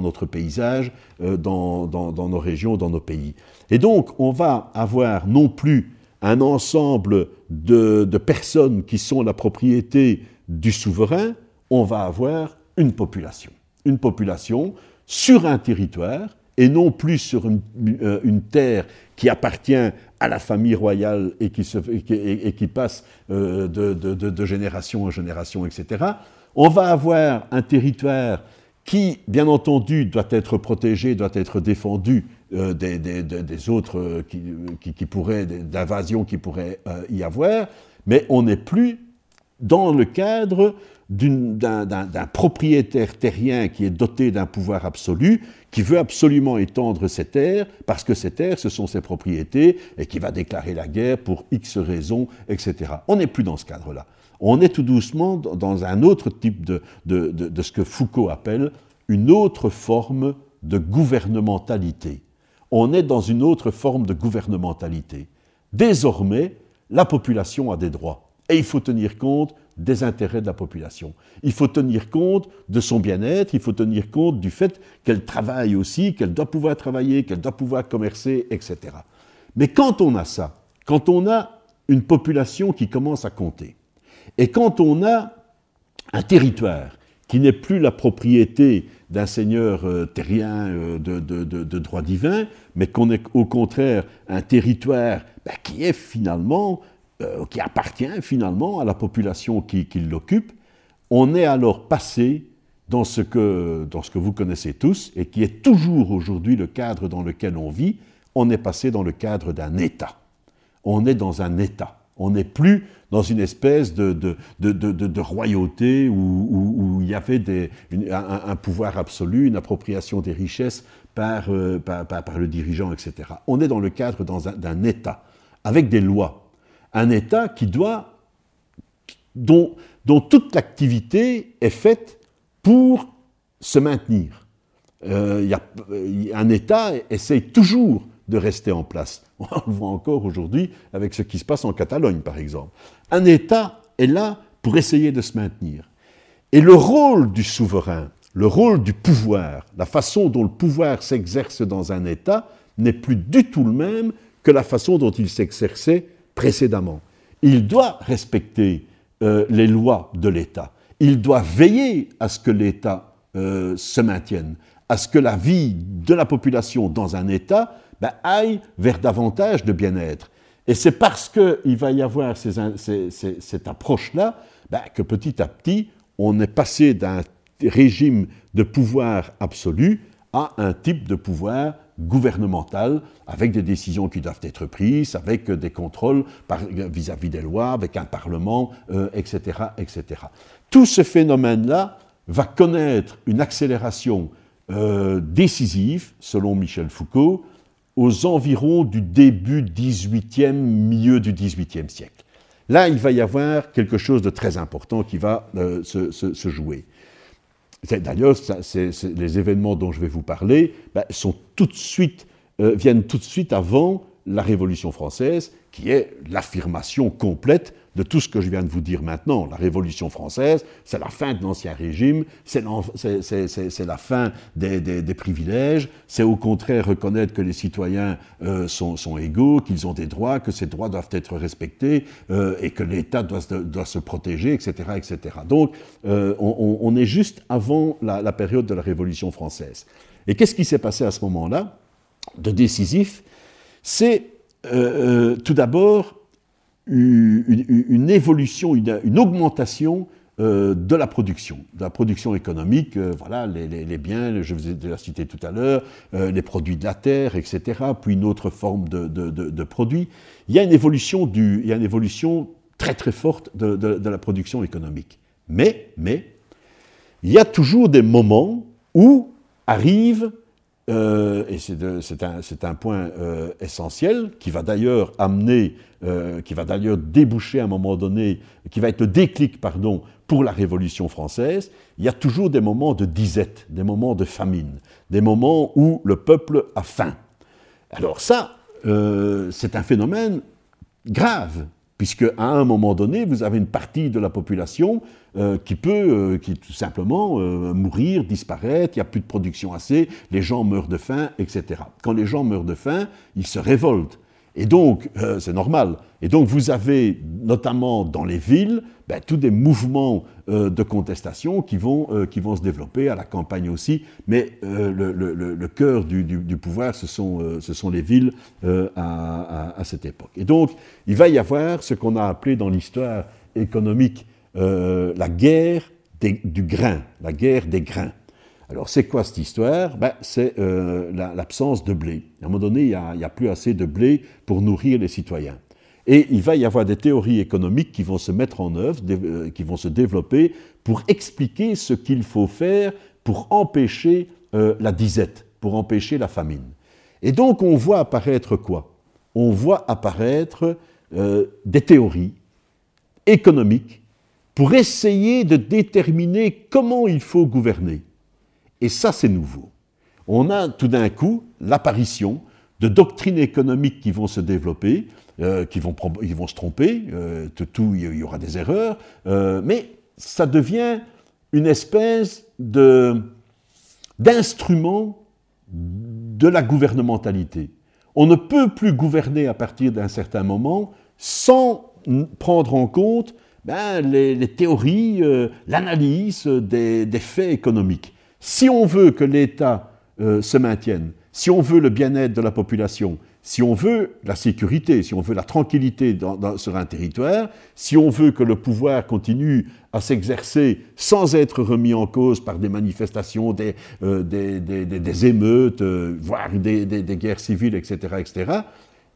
notre paysage, dans, nos régions, dans nos pays. Et donc, on va avoir non plus un ensemble de personnes qui sont la propriété du souverain, on va avoir une population. Une population sur un territoire et non plus sur une, euh, terre qui appartient à la famille royale et qui, passe euh, de, génération en génération, etc. On va avoir un territoire qui, bien entendu, doit être protégé, doit être défendu euh, des, autres qui, qui, pourraient, d'invasions qui pourraient y avoir, mais on n'est plus dans le cadre d'un propriétaire terrien qui est doté d'un pouvoir absolu, qui veut absolument étendre ses terres, parce que ces terres, ce sont ses propriétés, et qui va déclarer la guerre pour X raisons, etc. On n'est plus dans ce cadre-là. On est tout doucement dans un autre type de, de ce que Foucault appelle une autre forme de gouvernementalité. On est dans une autre forme de gouvernementalité. Désormais, la population a des droits. Et il faut tenir compte des intérêts de la population. Il faut tenir compte de son bien-être, il faut tenir compte du fait qu'elle travaille aussi, qu'elle doit pouvoir travailler, qu'elle doit pouvoir commercer, etc. Mais quand on a ça, quand on a une population qui commence à compter, et quand on a un territoire qui n'est plus la propriété d'un seigneur euh, terrien euh, de, droit divin, mais qu'on est au contraire un territoire ben, qui est finalement, euh, qui appartient finalement à la population qui, l'occupe, on est alors passé dans ce, que, vous connaissez tous et qui est toujours aujourd'hui le cadre dans lequel on vit, on est passé dans le cadre d'un État. On est dans un État. On n'est plus dans une espèce de, royauté où, il y avait un, pouvoir absolu, une appropriation des richesses euh, par, par, le dirigeant, etc. On est dans le cadre d'un État, avec des lois. Un État qui doit, dont, toute l'activité est faite pour se maintenir. Euh, y a, un État essaye toujours de rester en place. <laughs> On le voit encore aujourd'hui avec ce qui se passe en Catalogne, par exemple. Un État est là pour essayer de se maintenir. Et le rôle du souverain, le rôle du pouvoir, la façon dont le pouvoir s'exerce dans un État n'est plus du tout le même que la façon dont il s'exerçait précédemment. Il doit respecter euh, les lois de l'État. Il doit veiller à ce que l'État euh, se maintienne, à ce que la vie de la population dans un État ben, aille vers davantage de bien-être. Et c'est parce qu'il va y avoir cette approche-là ben, que petit à petit, on est passé d'un régime de pouvoir absolu à un type de pouvoir gouvernemental, avec des décisions qui doivent être prises, avec des contrôles vis-à-vis des lois, avec un parlement, etc., euh, etc. Tout ce phénomène-là va connaître une accélération euh, décisive, selon Michel Foucault, aux environs du début 18e, milieu du 18e siècle. Là, il va y avoir quelque chose de très important qui va euh, se, jouer. D'ailleurs, les événements dont je vais vous parler ben, sont tout de suite, euh, viennent tout de suite avant la Révolution française, qui est l'affirmation complète de tout ce que je viens de vous dire maintenant. La Révolution française, c'est la fin de l'Ancien Régime, c'est la fin des, privilèges, c'est au contraire reconnaître que les citoyens euh, sont, égaux, qu'ils ont des droits, que ces droits doivent être respectés euh, et que l'État doit, se protéger, etc. etc. Donc euh, on, est juste avant la période de la Révolution française. Et qu'est-ce qui s'est passé à ce moment-là de décisif? C'est tout d'abord une, évolution, une, augmentation euh, de la production, de la production économique, euh, voilà, les, biens, je vous ai déjà cité tout à l'heure, euh, les produits de la terre, etc., puis une autre forme de, produits. Il y, a une évolution il y a une évolution très très forte de, la production économique. Mais, mais, il y a toujours des moments où arrive euh, et c'est un, point euh, essentiel qui va d'ailleurs amener, euh, qui va d'ailleurs déboucher à un moment donné, qui va être le déclic, pardon, pour la Révolution française. Il y a toujours des moments de disette, des moments de famine, des moments où le peuple a faim. Alors ça, c'est un phénomène grave, puisque à un moment donné, vous avez une partie de la population euh, qui peut euh, tout simplement euh, mourir, disparaître, il n'y a plus de production assez, les gens meurent de faim, etc. Quand les gens meurent de faim, ils se révoltent. Et donc, c'est normal. Et donc, vous avez, notamment dans les villes, ben, tous des mouvements de contestation qui vont, qui vont se développer, à la campagne aussi. Mais le, cœur du, pouvoir, ce sont, ce sont les villes à, cette époque. Et donc, il va y avoir ce qu'on a appelé dans l'histoire économique euh, la guerre du grain, la guerre des grains. Alors c'est quoi cette histoire? Ben, C'est euh, l'absence de blé. À un moment donné, il n'y a, plus assez de blé pour nourrir les citoyens. Et il va y avoir des théories économiques qui vont se mettre en œuvre, euh, qui vont se développer pour expliquer ce qu'il faut faire pour empêcher la disette, pour empêcher la famine. Et donc on voit apparaître quoi? On voit apparaître des théories économiques pour essayer de déterminer comment il faut gouverner. Et ça, c'est nouveau. On a tout d'un coup l'apparition de doctrines économiques qui vont se développer, euh, qui, vont, se tromper, euh, tout, il y aura des erreurs, euh, mais ça devient une espèce d'instrument de la gouvernementalité. On ne peut plus gouverner à partir d'un certain moment sans prendre en compte ben, les, théories, euh, l'analyse des, faits économiques. Si on veut que l'État euh, se maintienne, si on veut le bien-être de la population, si on veut la sécurité, si on veut la tranquillité sur un territoire, si on veut que le pouvoir continue à s'exercer sans être remis en cause par des manifestations, des, euh, des, émeutes, voire des, guerres civiles, etc., etc.,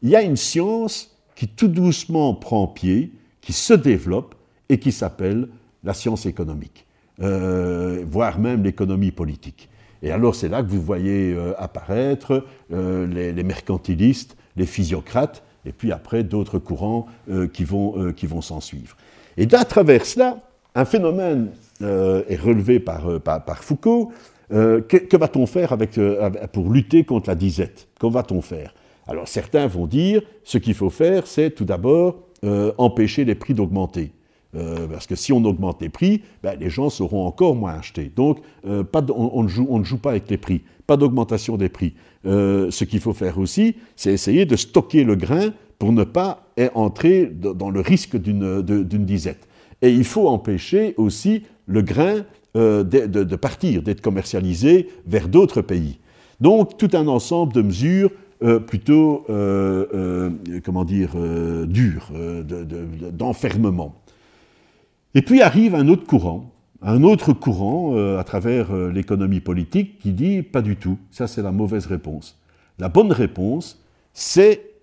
il y a une science qui tout doucement prend pied, qui se développe et qui s'appelle la science économique, euh, voire même l'économie politique. Et alors c'est là que vous voyez euh, apparaître euh, les, mercantilistes, les physiocrates, et puis après d'autres courants qui vont, qui vont s'en suivre. Et à travers cela, un phénomène est relevé par, par, Foucault. que, va-t-on faire pour lutter contre la disette? Que va-t-on faire? Alors certains vont dire, ce qu'il faut faire, c'est tout d'abord empêcher les prix d'augmenter. Euh, parce que si on augmente les prix, ben, les gens seront encore moins achetés. Donc, euh, on, ne joue, pas avec les prix, pas d'augmentation des prix. Euh, ce qu'il faut faire aussi, c'est essayer de stocker le grain pour ne pas entrer dans le risque d'une disette. Et il faut empêcher aussi le grain de, partir, d'être commercialisé vers d'autres pays. Donc, tout un ensemble de mesures plutôt, comment dire, dures, d'enfermement. Et puis arrive un autre courant, un autre courant euh, à travers euh, l'économie politique qui dit pas du tout, ça c'est la mauvaise réponse. La bonne réponse, c'est,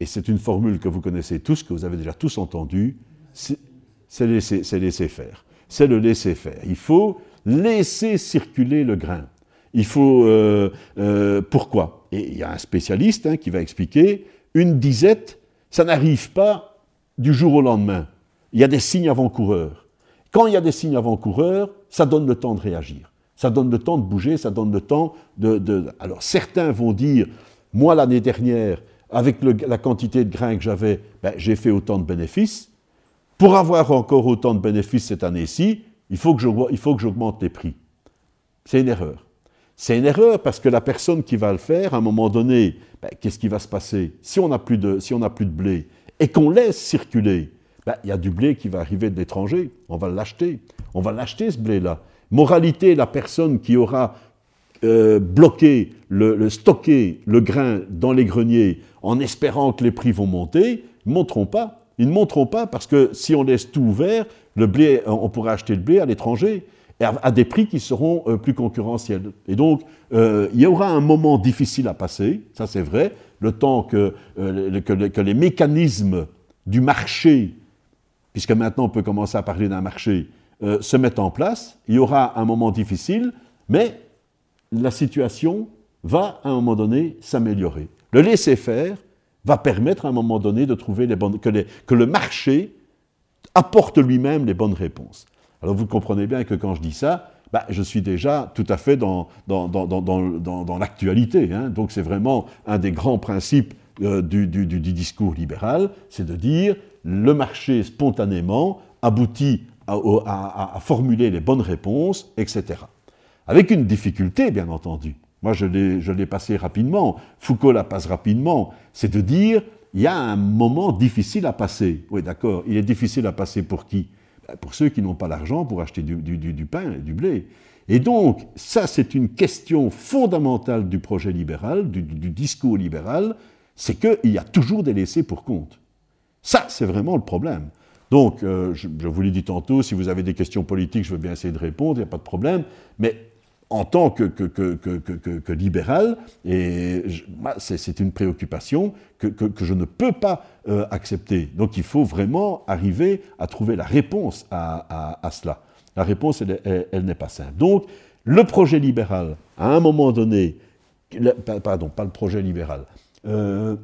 et c'est une formule que vous connaissez tous, que vous avez déjà tous entendu, c'est laisser, faire. C'est le laisser faire. Il faut laisser circuler le grain. Il faut. Euh, pourquoi? Et il y a un spécialiste hein, qui va expliquer une disette, ça n'arrive pas du jour au lendemain il y a des signes avant-coureurs. Quand il y a des signes avant-coureurs, ça donne le temps de réagir. Ça donne le temps de bouger, ça donne le temps de... Alors certains vont dire, moi l'année dernière, avec la quantité de grains que j'avais, ben, j'ai fait autant de bénéfices. Pour avoir encore autant de bénéfices cette année-ci, il faut que j'augmente les prix. C'est une erreur. C'est une erreur parce que la personne qui va le faire, à un moment donné, ben, qu'est-ce qui va se passer? Si on n'a plus, si plus de blé et qu'on laisse circuler ben, il y a du blé qui va arriver de l'étranger, on va l'acheter. On va l'acheter ce blé-là. Moralité, la personne qui aura euh, bloqué, le, stocké le grain dans les greniers en espérant que les prix vont monter, ils ne monteront pas. Ils ne monteront pas parce que si on laisse tout ouvert, le blé, on pourra acheter le blé à l'étranger à des prix qui seront euh, plus concurrentiels. Et donc, euh, il y aura un moment difficile à passer, ça c'est vrai, le temps que les mécanismes du marché puisque maintenant on peut commencer à parler d'un marché, euh, se mettent en place. Il y aura un moment difficile, mais la situation va à un moment donné s'améliorer. Le laisser-faire va permettre à un moment donné de trouver les bonnes, que, le marché apporte lui-même les bonnes réponses. Alors vous comprenez bien que quand je dis ça, bah, je suis déjà tout à fait dans, l'actualité. Hein. Donc c'est vraiment un des grands principes euh, du, discours libéral, c'est de dire le marché spontanément aboutit à, formuler les bonnes réponses, etc. Avec une difficulté, bien entendu. Moi, je l'ai passé rapidement. Foucault la passe rapidement. C'est de dire, il y a un moment difficile à passer. Oui, d'accord. Il est difficile à passer pour qui? Ben, Pour ceux qui n'ont pas l'argent pour acheter du, pain et du blé. Et donc, ça, c'est une question fondamentale du projet libéral, du, du discours libéral, c'est qu'il y a toujours des laissés pour compte. Ça, c'est vraiment le problème. Donc, euh, je, vous l'ai dit tantôt, si vous avez des questions politiques, je veux bien essayer de répondre, il n'y a pas de problème. Mais en tant que, libéral, c'est une préoccupation que, je ne peux pas euh, accepter. Donc il faut vraiment arriver à trouver la réponse à, cela. La réponse, elle, n'est pas simple. Donc le projet libéral, à un moment donné, pardon, pas le projet libéral, euh,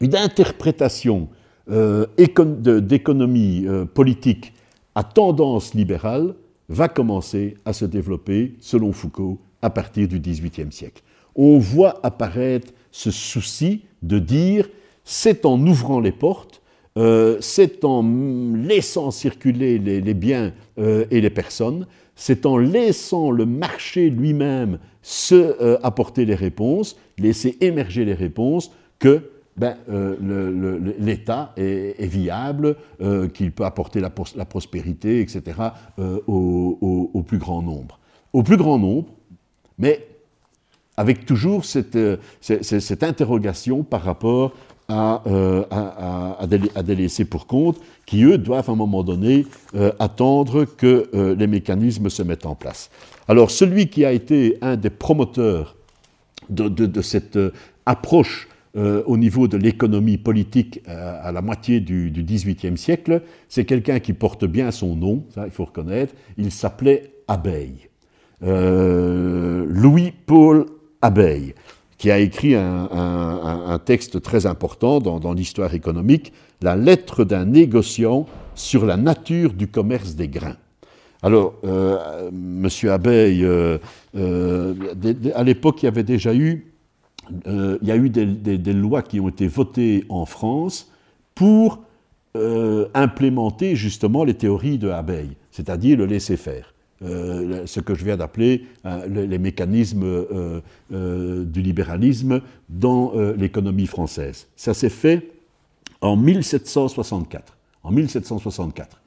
une interprétation euh, d'économie euh, politique à tendance libérale va commencer à se développer, selon Foucault, à partir du XVIIIe siècle. On voit apparaître ce souci de dire c'est en ouvrant les portes, euh, c'est en laissant circuler les, biens et les personnes, c'est en laissant le marché lui-même se apporter les réponses, laisser émerger les réponses, que ben, l'État est, viable, qu'il peut apporter la, prospérité, etc., au, plus grand nombre. Au plus grand nombre, mais avec toujours cette, interrogation par rapport euh, à, des, laissés pour compte qui, eux, doivent à un moment donné euh, attendre que euh, les mécanismes se mettent en place. Alors, celui qui a été un des promoteurs de, cette approche au niveau de l'économie politique à la moitié du, XVIIIe siècle, c'est quelqu'un qui porte bien son nom, ça il faut reconnaître, il s'appelait Abeille. Louis-Paul Abeille qui a écrit un, texte très important dans, l'histoire économique, La lettre d'un négociant sur la nature du commerce des grains. Alors, euh, Monsieur Abeille, euh, euh, à l'époque, il y avait déjà eu, il y a eu des, lois qui ont été votées en France pour implémenter justement les théories de Abeille, c'est-à-dire le laisser-faire. Euh, ce que je viens d'appeler euh, les, mécanismes euh, du libéralisme dans l'économie française. Ça s'est fait en 1764. En 1764.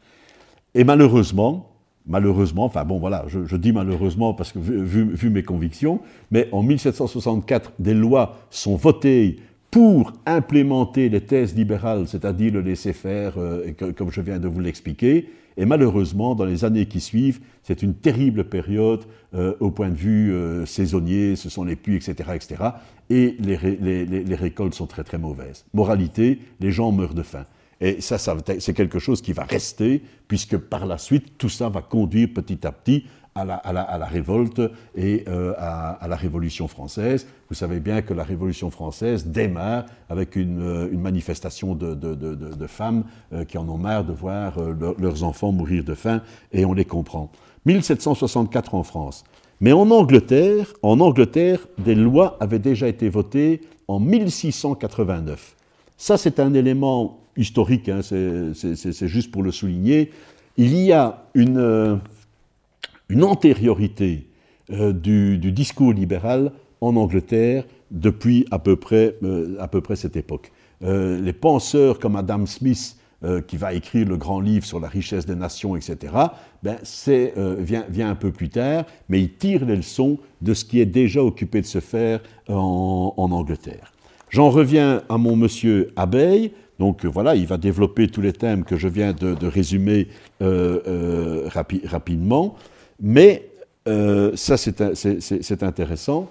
Et malheureusement, malheureusement, enfin bon voilà, je, dis malheureusement parce que vu, vu, mes convictions, mais en 1764, des lois sont votées pour implémenter les thèses libérales, c'est-à-dire le laisser-faire, comme je viens de vous l'expliquer, et malheureusement, dans les années qui suivent, c'est une terrible période euh, au point de vue euh, saisonnier, ce sont les puits, etc., etc. Et les, récoltes sont très très mauvaises. Moralité, les gens meurent de faim. Et ça, c'est quelque chose qui va rester, puisque par la suite, tout ça va conduire petit à petit à la, révolte et euh, à, la Révolution française. Vous savez bien que la Révolution française démarre avec une, euh, manifestation de, femmes euh, qui en ont marre de voir leurs enfants mourir de faim, et on les comprend. 1764 en France. Mais en Angleterre, en Angleterre, des lois avaient déjà été votées en 1689. Ça, c'est un élément historique, hein, c'est juste pour le souligner. Il y a une une antériorité euh, du, discours libéral en Angleterre depuis à peu près, euh, à peu près cette époque. Euh, les penseurs comme Adam Smith, qui va écrire le grand livre sur la richesse des nations, etc., ben, vient, vient, un peu plus tard, mais il tire les leçons de ce qui est déjà occupé de se faire en, Angleterre. J'en reviens à mon monsieur Abeille. Donc voilà, il va développer tous les thèmes que je viens de, résumer rapidement. Mais, euh, ça c'est intéressant,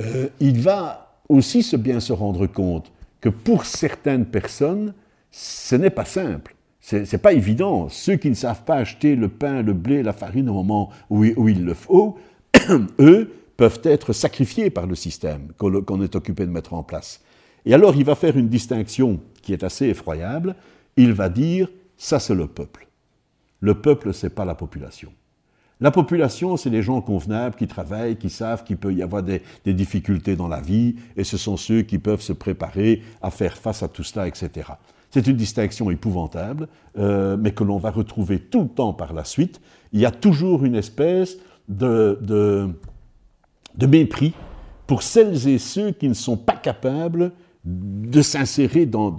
euh, il va aussi bien se rendre compte que pour certaines personnes, ce n'est pas simple. Ce n'est pas évident. Ceux qui ne savent pas acheter le pain, le blé, la farine au moment où, il le faut, <coughs> eux peuvent être sacrifiés par le système qu'on est occupé de mettre en place. Et alors il va faire une distinction qui est assez effroyable. Il va dire, ça c'est le peuple. Le peuple, ce n'est pas la population. La population, c'est les gens convenables qui travaillent, qui savent qu'il peut y avoir des, difficultés dans la vie, et ce sont ceux qui peuvent se préparer à faire face à tout cela, etc. C'est une distinction épouvantable, euh, mais que l'on va retrouver tout le temps par la suite. Il y a toujours une espèce de, de, mépris pour celles et ceux qui ne sont pas capables de s'insérer dans,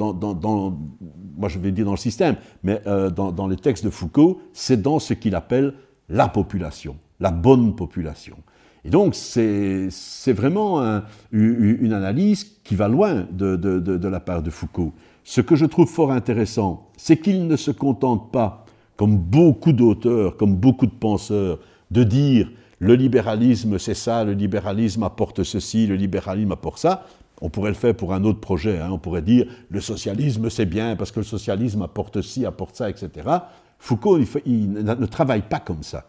moi je vais dire dans le système, mais euh, dans, les textes de Foucault, c'est dans ce qu'il appelle la population, la bonne population. Et donc, c'est vraiment une analyse qui va loin de, la part de Foucault. Ce que je trouve fort intéressant, c'est qu'il ne se contente pas, comme beaucoup d'auteurs, comme beaucoup de penseurs, de dire le libéralisme c'est ça, le libéralisme apporte ceci, le libéralisme apporte ça. On pourrait le faire pour un autre projet, hein. on pourrait dire le socialisme c'est bien parce que le socialisme apporte ci, apporte ça, etc. Foucault il, ne travaille pas comme ça.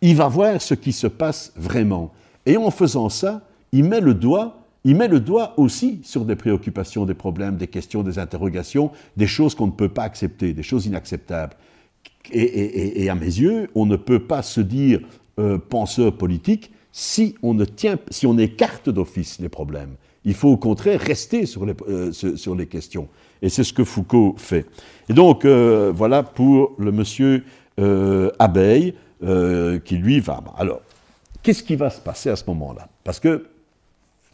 Il va voir ce qui se passe vraiment. Et en faisant ça, il met le doigt, il met le doigt aussi sur des préoccupations, des problèmes, des questions, des interrogations, des choses qu'on ne peut pas accepter, des choses inacceptables. Et, à mes yeux, on ne peut pas se dire euh, penseur politique si on, ne tient, si on écarte d'office les problèmes. Il faut au contraire rester sur les, euh, sur les questions. Et c'est ce que Foucault fait. Et donc, euh, voilà pour le monsieur euh, Abeille, qui lui va. Alors, qu'est-ce qui va se passer à ce moment-là? Parce que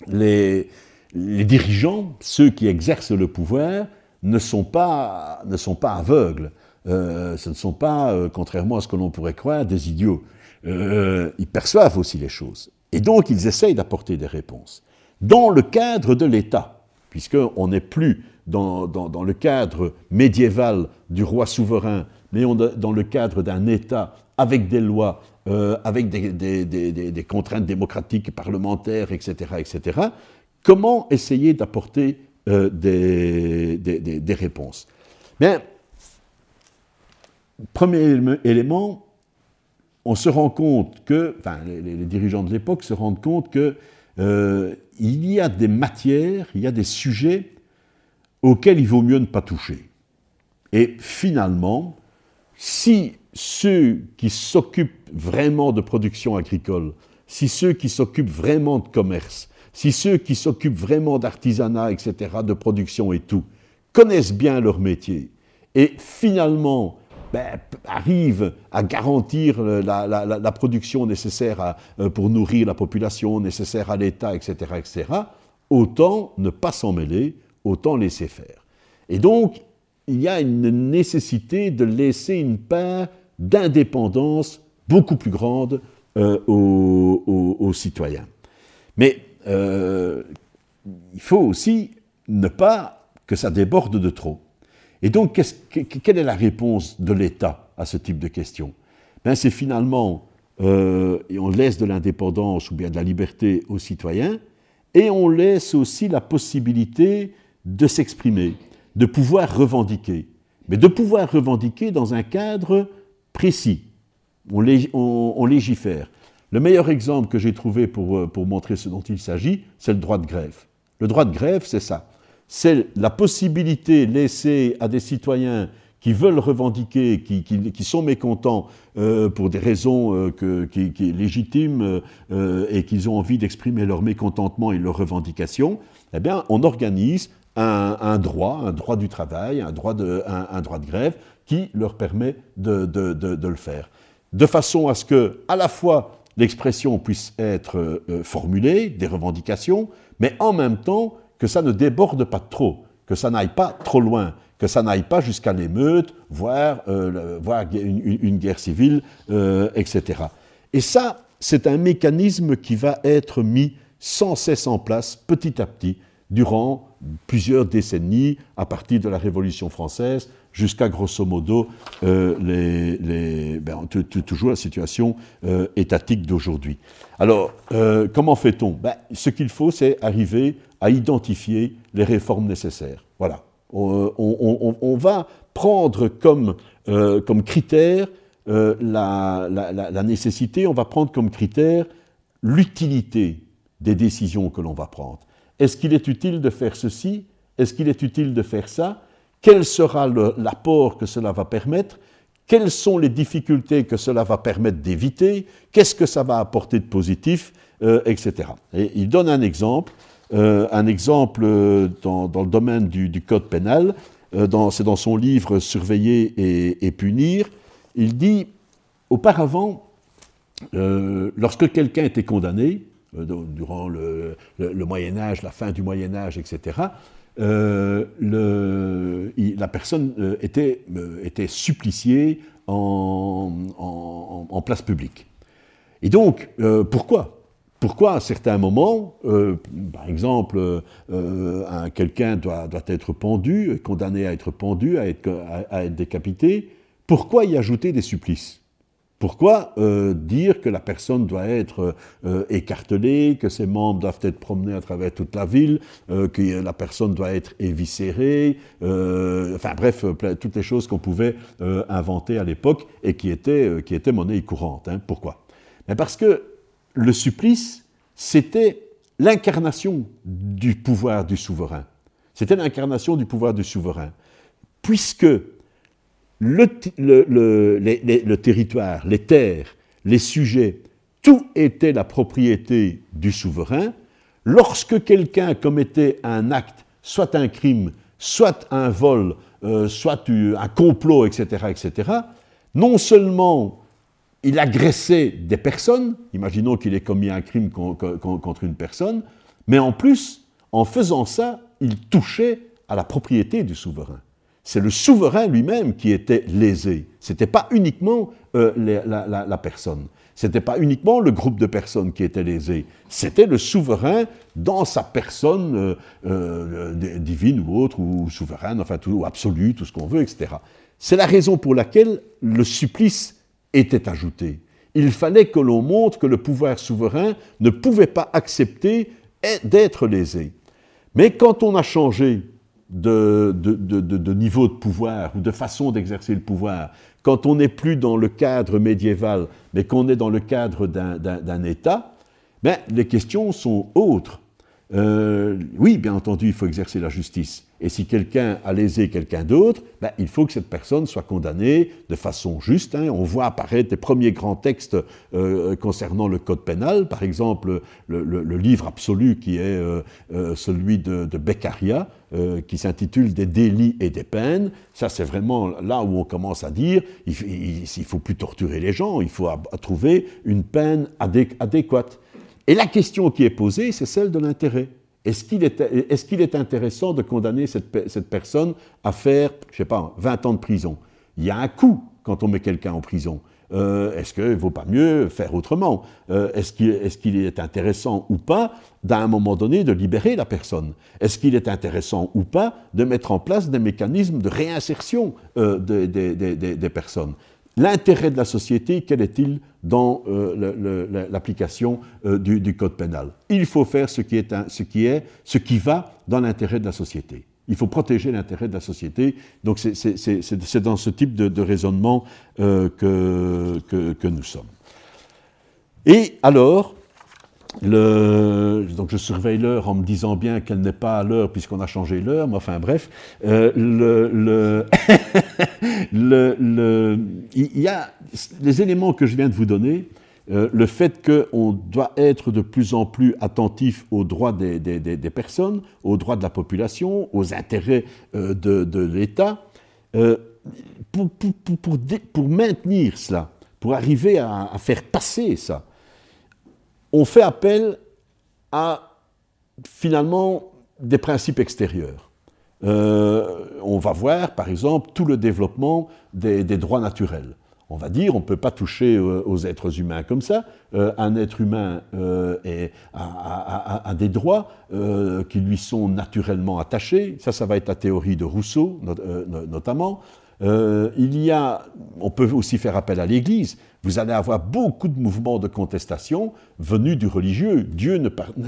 les, dirigeants, ceux qui exercent le pouvoir, ne sont pas, ne sont pas aveugles. Ce ne sont pas, contrairement à ce que l'on pourrait croire, des idiots. Ils perçoivent aussi les choses. Et donc, ils essayent d'apporter des réponses. Dans le cadre de l'État, puisqu'on n'est plus dans, dans, le cadre médiéval du roi souverain, mais on, dans le cadre d'un État avec des lois, avec des, des, contraintes démocratiques, parlementaires, etc., etc., comment essayer d'apporter des, réponses? Bien, Premier élément, on se rend compte que, enfin, les, dirigeants de l'époque se rendent compte que euh, il y a des matières, il y a des sujets auxquels il vaut mieux ne pas toucher. Et finalement, si ceux qui s'occupent vraiment de production agricole, si ceux qui s'occupent vraiment de commerce, si ceux qui s'occupent vraiment d'artisanat, etc., de production et tout, connaissent bien leur métier, et finalement ben, arrive à garantir la, production nécessaire euh, pour nourrir la population, nécessaire à l'État, etc., etc., autant ne pas s'en mêler, autant laisser faire. Et donc, il y a une nécessité de laisser une part d'indépendance beaucoup plus grande euh, aux, citoyens. Mais euh, il faut aussi ne pas que ça déborde de trop. Et donc, quelle est la réponse de l'État à ce type de question? Ben, C'est finalement, euh, on laisse de l'indépendance ou bien de la liberté aux citoyens, et on laisse aussi la possibilité de s'exprimer, de pouvoir revendiquer, mais de pouvoir revendiquer dans un cadre précis. On, on, légifère. Le meilleur exemple que j'ai trouvé pour, euh, pour montrer ce dont il s'agit, c'est le droit de grève. Le droit de grève, c'est ça c'est la possibilité laissée à des citoyens qui veulent revendiquer, qui, sont mécontents euh, pour des raisons euh, qui, légitimes euh, et qu'ils ont envie d'exprimer leur mécontentement et leurs revendications, eh bien, on organise un, droit, un droit du travail, un droit de, un, droit de grève qui leur permet de, de, le faire. De façon à ce que, à la fois, l'expression puisse être formulée, des revendications, mais en même temps, que ça ne déborde pas trop, que ça n'aille pas trop loin, que ça n'aille pas jusqu'à l'émeute, voire, euh, une, guerre civile, euh, etc. Et ça, c'est un mécanisme qui va être mis sans cesse en place, petit à petit, durant plusieurs décennies, à partir de la Révolution française, jusqu'à grosso modo euh, ben, toujours la situation étatique d'aujourd'hui. Alors, comment fait-on? Ben, Ce qu'il faut, c'est arriver à identifier les réformes nécessaires. Voilà. On, va prendre comme, comme critère la, la, nécessité, on va prendre comme critère l'utilité des décisions que l'on va prendre. Est-ce qu'il est utile de faire ceci? Est-ce qu'il est utile de faire ça? Quel sera l'apport que cela va permettre, quelles sont les difficultés que cela va permettre d'éviter, qu'est-ce que ça va apporter de positif, euh, etc. Et il donne un exemple, euh, un exemple euh, dans, le domaine du, code pénal, c'est dans son livre Surveiller et, punir, il dit, auparavant, lorsque quelqu'un était condamné, durant le, Moyen Âge, la fin du Moyen Âge, etc., euh, la personne euh, était, euh, était suppliciée en, en, place publique. Et donc, pourquoi? Pourquoi à certains moments, par exemple, quelqu'un doit, être pendu, condamné à être pendu, à être, décapité, pourquoi y ajouter des supplices? Pourquoi euh, dire que la personne doit être euh, écartelée, que ses membres doivent être promenés à travers toute la ville, euh, que la personne doit être éviscérée, enfin bref, toutes les choses qu'on pouvait inventer à l'époque et qui étaient, qui étaient monnaie courante. Hein. Pourquoi? Mais Parce que le supplice, c'était l'incarnation du pouvoir du souverain. C'était l'incarnation du pouvoir du souverain. Puisque le, territoire, les terres, les sujets, tout était la propriété du souverain. Lorsque quelqu'un commettait un acte, soit un crime, soit un vol, euh, soit un complot, etc., etc., non seulement il agressait des personnes, imaginons qu'il ait commis un crime contre une personne, mais en plus, en faisant ça, il touchait à la propriété du souverain. C'est le souverain lui-même qui était lésé. Ce n'était pas uniquement euh, la, personne. Ce n'était pas uniquement le groupe de personnes qui était lésé. C'était le souverain dans sa personne euh, euh, divine ou autre, ou souveraine, enfin, tout, ou absolue, tout ce qu'on veut, etc. C'est la raison pour laquelle le supplice était ajouté. Il fallait que l'on montre que le pouvoir souverain ne pouvait pas accepter d'être lésé. Mais quand on a changé de, niveau de pouvoir ou de façon d'exercer le pouvoir, quand on n'est plus dans le cadre médiéval, mais qu'on est dans le cadre d'un État, ben, les questions sont autres. Euh, oui, bien entendu, il faut exercer la justice. Et si quelqu'un a lésé quelqu'un d'autre, ben, il faut que cette personne soit condamnée de façon juste. Hein. On voit apparaître les premiers grands textes euh, concernant le code pénal, par exemple le, livre absolu qui est euh, celui de, Beccaria, qui s'intitule Des délits et des peines. Ça, c'est vraiment là où on commence à dire il ne faut plus torturer les gens, il faut trouver une peine adéquate. Et la question qui est posée, c'est celle de l'intérêt. Est-ce qu'il est, intéressant de condamner cette, personne à faire, je sais pas, 20 ans de prison? Il y a un coût quand on met quelqu'un en prison. Euh, est-ce qu'il ne vaut pas mieux faire autrement? Euh, Est-ce qu'il est, intéressant ou pas, d'un un moment donné, de libérer la personne? Est-ce qu'il est intéressant ou pas de mettre en place des mécanismes de réinsertion euh, des personnes? L'intérêt de la société, quel est-il dans euh, l'application euh, du, code pénal? Il faut faire ce qui, est ce qui, est, ce qui va dans l'intérêt de la société. Il faut protéger l'intérêt de la société. Donc c'est dans ce type de, raisonnement euh, que, que, nous sommes. Et alors, donc je surveille l'heure en me disant bien qu'elle n'est pas à l'heure puisqu'on a changé l'heure, mais enfin bref, euh, <laughs> il y a les éléments que je viens de vous donner, euh, le fait qu'on doit être de plus en plus attentif aux droits des, personnes, aux droits de la population, aux intérêts euh, de, l'État, pour, maintenir cela, pour arriver à faire passer ça, on fait appel à finalement des principes extérieurs. Euh, on va voir, par exemple, tout le développement des, droits naturels. On va dire, on ne peut pas toucher euh, aux êtres humains comme ça. Euh, un être humain a, des droits qui lui sont naturellement attachés. Ça, ça va être la théorie de Rousseau, notamment. Il y a, on peut aussi faire appel à l'Église. Vous allez avoir beaucoup de mouvements de contestation venus du religieux. Dieu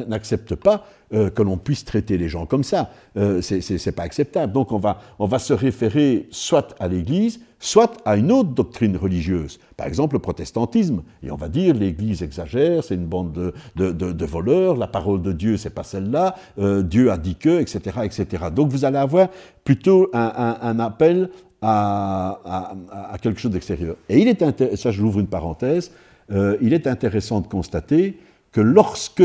n'accepte pas euh, que l'on puisse traiter les gens comme ça. Euh, c'est pas acceptable. Donc on va, on va se référer soit à l'Église, soit à une autre doctrine religieuse. Par exemple, le protestantisme. Et on va dire l'Église exagère, c'est une bande de, de, voleurs, la parole de Dieu, c'est pas celle-là, Dieu a dit que, etc., etc. Donc vous allez avoir plutôt un appel à, quelque chose d'extérieur. Et il est ça j'ouvre une parenthèse, euh, il est intéressant de constater que lorsque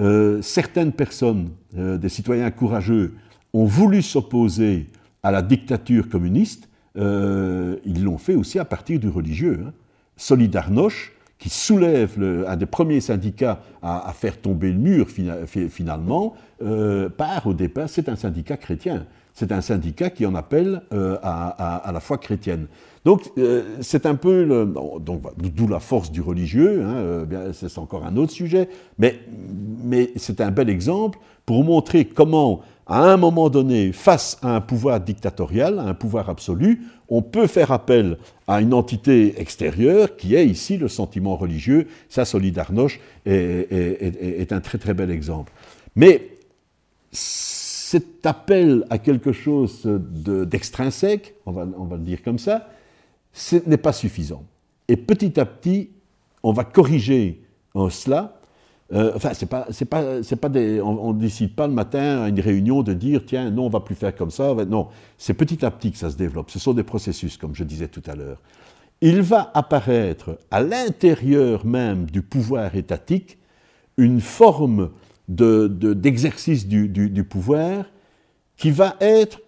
euh, certaines personnes, euh, des citoyens courageux, ont voulu s'opposer à la dictature communiste, ils l'ont fait aussi à partir du religieux. Hein. Solidarność, qui soulève un des premiers syndicats à, faire tomber le mur finalement, part au départ, c'est un syndicat chrétien c'est un syndicat qui en appelle euh, à, la foi chrétienne. Donc euh, c'est un peu, d'où la force du religieux, hein, euh, c'est encore un autre sujet, mais, c'est un bel exemple pour montrer comment, à un moment donné, face à un pouvoir dictatorial, à un pouvoir absolu, on peut faire appel à une entité extérieure qui est ici le sentiment religieux. Ça, Solidarność est, est un très très bel exemple. Mais cet appel à quelque chose d'extrinsèque, on, va, on va le dire comme ça, ce n'est pas suffisant. Et petit à petit, on va corriger cela. Euh, enfin, pas, pas, pas on ne décide pas le matin à une réunion de dire tiens, non, on va plus faire comme ça. Non, c'est petit à petit que ça se développe. Ce sont des processus, comme je disais tout à l'heure. Il va apparaître à l'intérieur même du pouvoir étatique une forme d'exercice du, pouvoir qui va être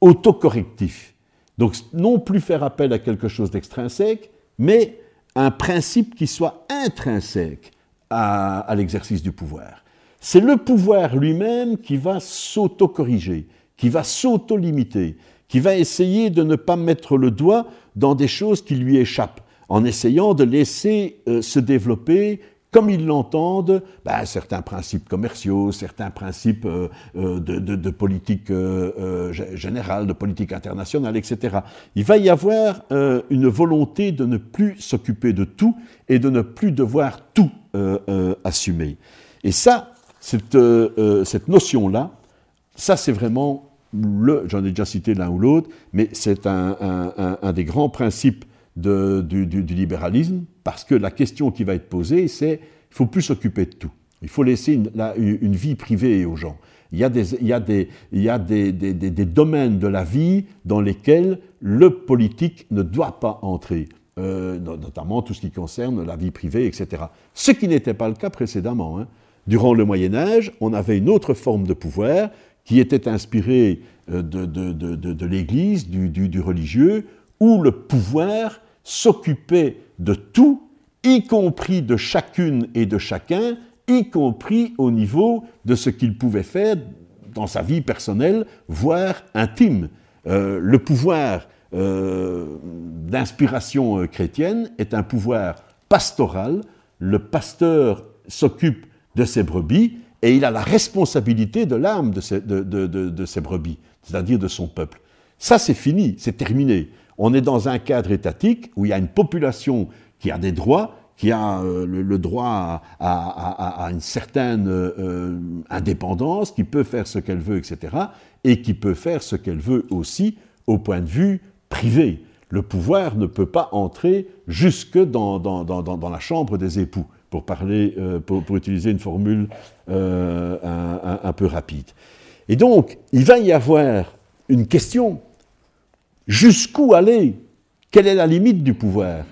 autocorrectif. Donc non plus faire appel à quelque chose d'extrinsèque, mais un principe qui soit intrinsèque à, l'exercice du pouvoir. c'est le pouvoir lui-même qui va s'auto-corriger, qui va s'auto-limiter, qui va essayer de ne pas mettre le doigt dans des choses qui lui échappent, en essayant de laisser euh, se développer comme ils l'entendent, ben, certains principes commerciaux, certains principes euh, euh, de, politique générale, de politique internationale, etc. Il va y avoir une volonté de ne plus s'occuper de tout et de ne plus devoir tout assumer. Et ça, cette, cette notion-là, ça c'est vraiment j'en ai déjà cité l'un ou l'autre, mais c'est un, des grands principes du, libéralisme, parce que la question qui va être posée, c'est il faut plus s'occuper de tout. Il faut laisser une, vie privée aux gens. Il y a, des, il y a, des, il y a des, des, domaines de la vie dans lesquels le politique ne doit pas entrer, euh, notamment tout ce qui concerne la vie privée, etc. Ce qui n'était pas le cas précédemment. Hein. Durant le Moyen Âge, on avait une autre forme de pouvoir qui était inspiré euh, de, de, l'Église, du, religieux, où le pouvoir s'occupait de tout, y compris de chacune et de chacun, y compris au niveau de ce qu'il pouvait faire dans sa vie personnelle, voire intime. Euh, le pouvoir euh, d'inspiration chrétienne est un pouvoir pastoral. Le pasteur s'occupe de ses brebis et il a la responsabilité de l'âme de, ses, brebis, c'est-à-dire de son peuple. Ça, c'est fini, c'est terminé. On est dans un cadre étatique où il y a une population qui a des droits, qui a euh, le, droit à, une certaine euh, indépendance, qui peut faire ce qu'elle veut, etc., et qui peut faire ce qu'elle veut aussi au point de vue privé. Le pouvoir ne peut pas entrer jusque dans, la chambre des époux pour, parler, euh, pour, utiliser une formule un, peu rapide. Et donc, il va y avoir une question. Jusqu'où aller? Quelle est la limite du pouvoir?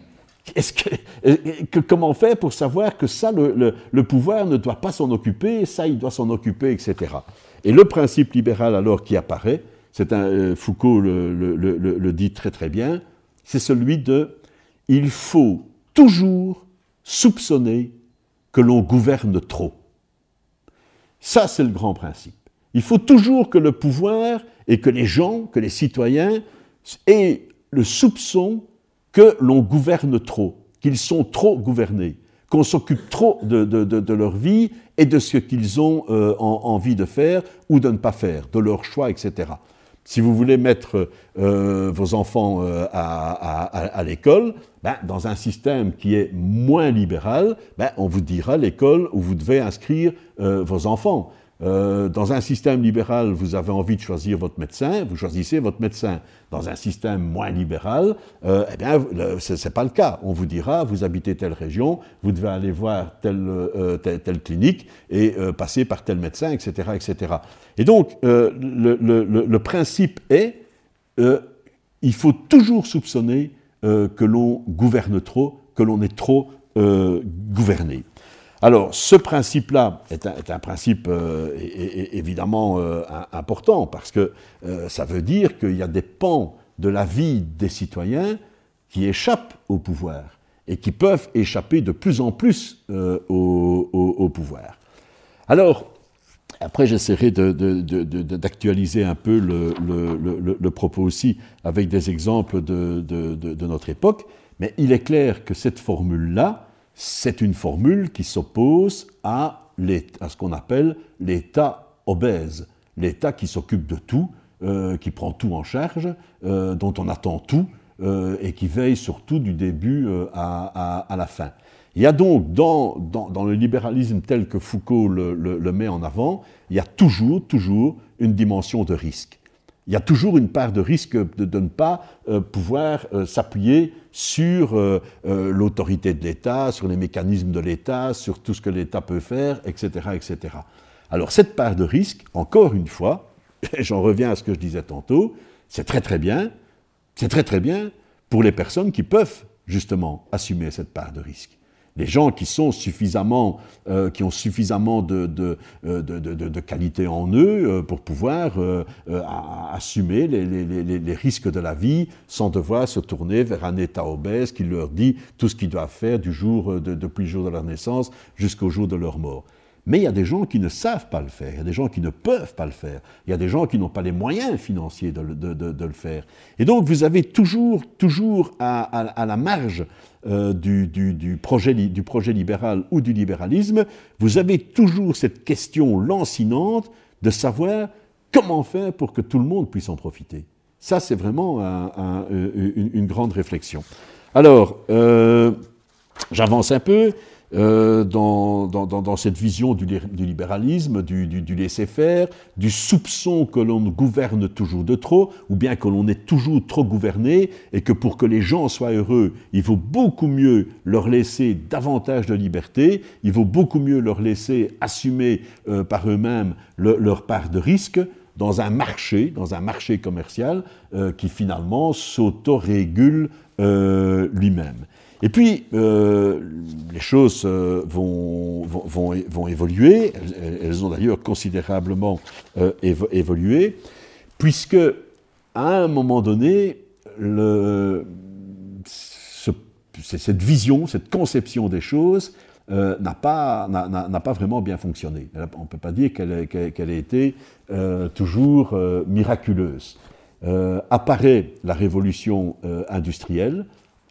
Que, comment faire pour savoir que ça, le, pouvoir ne doit pas s'en occuper, ça, il doit s'en occuper, etc. Et le principe libéral alors qui apparaît, c'est un, euh, Foucault le, le, dit très très bien, c'est celui de il faut toujours soupçonner que l'on gouverne trop. Ça, c'est le grand principe. Il faut toujours que le pouvoir et que les gens, que les citoyens aient le soupçon que l'on gouverne trop, qu'ils sont trop gouvernés, qu'on s'occupe trop de, leur vie et de ce qu'ils ont euh, envie de faire ou de ne pas faire, de leur choix, etc. Si vous voulez mettre euh, vos enfants euh, à, l'école, ben, dans un système qui est moins libéral, ben, on vous dira l'école où vous devez inscrire vos enfants. Euh, dans un système libéral, vous avez envie de choisir votre médecin, vous choisissez votre médecin. Dans un système moins libéral, euh, eh bien, ce n'est pas le cas. On vous dira, vous habitez telle région, vous devez aller voir telle, euh, clinique et passer par tel médecin, etc. etc. Et donc, le, principe est, il faut toujours soupçonner que l'on gouverne trop, que l'on est trop gouverné. Alors, ce principe-là est, un, principe euh, évidemment euh, important parce que euh, ça veut dire qu'il y a des pans de la vie des citoyens qui échappent au pouvoir et qui peuvent échapper de plus en plus au, pouvoir. Alors, après, j'essaierai d'actualiser un peu le, propos aussi avec des exemples de notre époque, mais il est clair que cette formule-là, c'est une formule qui s'oppose à, ce qu'on appelle l'État obèse, l'État qui s'occupe de tout, euh, qui prend tout en charge, euh, dont on attend tout, euh, et qui veille surtout du début à, la fin. Il y a donc dans, le libéralisme tel que Foucault le, le, met en avant, il y a toujours, toujours une dimension de risque il y a toujours une part de risque de, ne pas euh, pouvoir euh, s'appuyer sur euh, l'autorité de l'État, sur les mécanismes de l'État, sur tout ce que l'État peut faire, etc., etc. Alors cette part de risque, encore une fois, <laughs> j'en reviens à ce que je disais tantôt, c'est très très bien, c'est très très bien pour les personnes qui peuvent justement assumer cette part de risque les gens euh, qui ont suffisamment de, de, euh, qualité en eux euh, pour pouvoir assumer les, risques de la vie sans devoir se tourner vers un état obèse qui leur dit tout ce qu'ils doivent faire depuis le jour de leur naissance jusqu'au jour de leur mort. Mais il y a des gens qui ne savent pas le faire, il y a des gens qui ne peuvent pas le faire, il y a des gens qui n'ont pas les moyens financiers de, le faire. Et donc vous avez toujours, toujours à, la marge euh, du, projet, du projet libéral ou du libéralisme, vous avez toujours cette question lancinante de savoir comment faire pour que tout le monde puisse en profiter. Ça, c'est vraiment une, grande réflexion. Alors, euh, j'avance un peu. Euh, dans, cette vision du, libéralisme, du, laisser-faire, du soupçon que l'on gouverne toujours de trop, ou bien que l'on est toujours trop gouverné, et que pour que les gens soient heureux, il vaut beaucoup mieux leur laisser davantage de liberté, il vaut beaucoup mieux leur laisser assumer euh, par eux-mêmes leur part de risque, dans un marché, dans un marché commercial euh, qui finalement s'autorégule lui-même. Et puis, euh, les choses euh, vont, vont, vont, évoluer, elles, ont d'ailleurs considérablement euh, évolué, puisque à un moment donné, cette vision, cette conception des choses n'a pas, pas, vraiment bien fonctionné. On ne peut pas dire qu'elle qu ait été toujours miraculeuse. apparaît la révolution industrielle,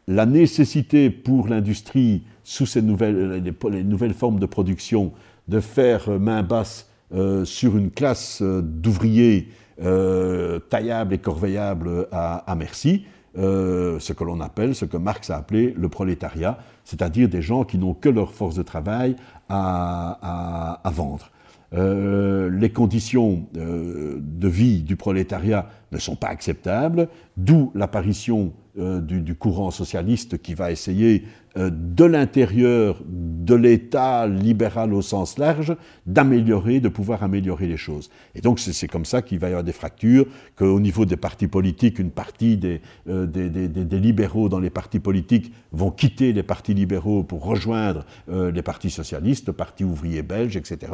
la nécessité pour l'industrie, sous ces nouvelles, les, nouvelles formes de production, de faire main basse euh, sur une classe euh, d'ouvriers euh, taillables et corveillables à, merci, ce que l'on appelle, ce que Marx a appelé le prolétariat, c'est-à-dire des gens qui n'ont que leur force de travail à vendre. les conditions de vie du prolétariat ne sont pas acceptables, d'où l'apparition euh, du, courant socialiste qui va essayer de l'intérieur de l'État libéral au sens large d'améliorer, de pouvoir améliorer les choses. Et donc c'est comme ça qu'il va y avoir des fractures, qu'au niveau des partis politiques, une partie des, euh, libéraux dans les partis politiques vont quitter les partis libéraux pour rejoindre les partis socialistes, le parti ouvrier belge, etc.,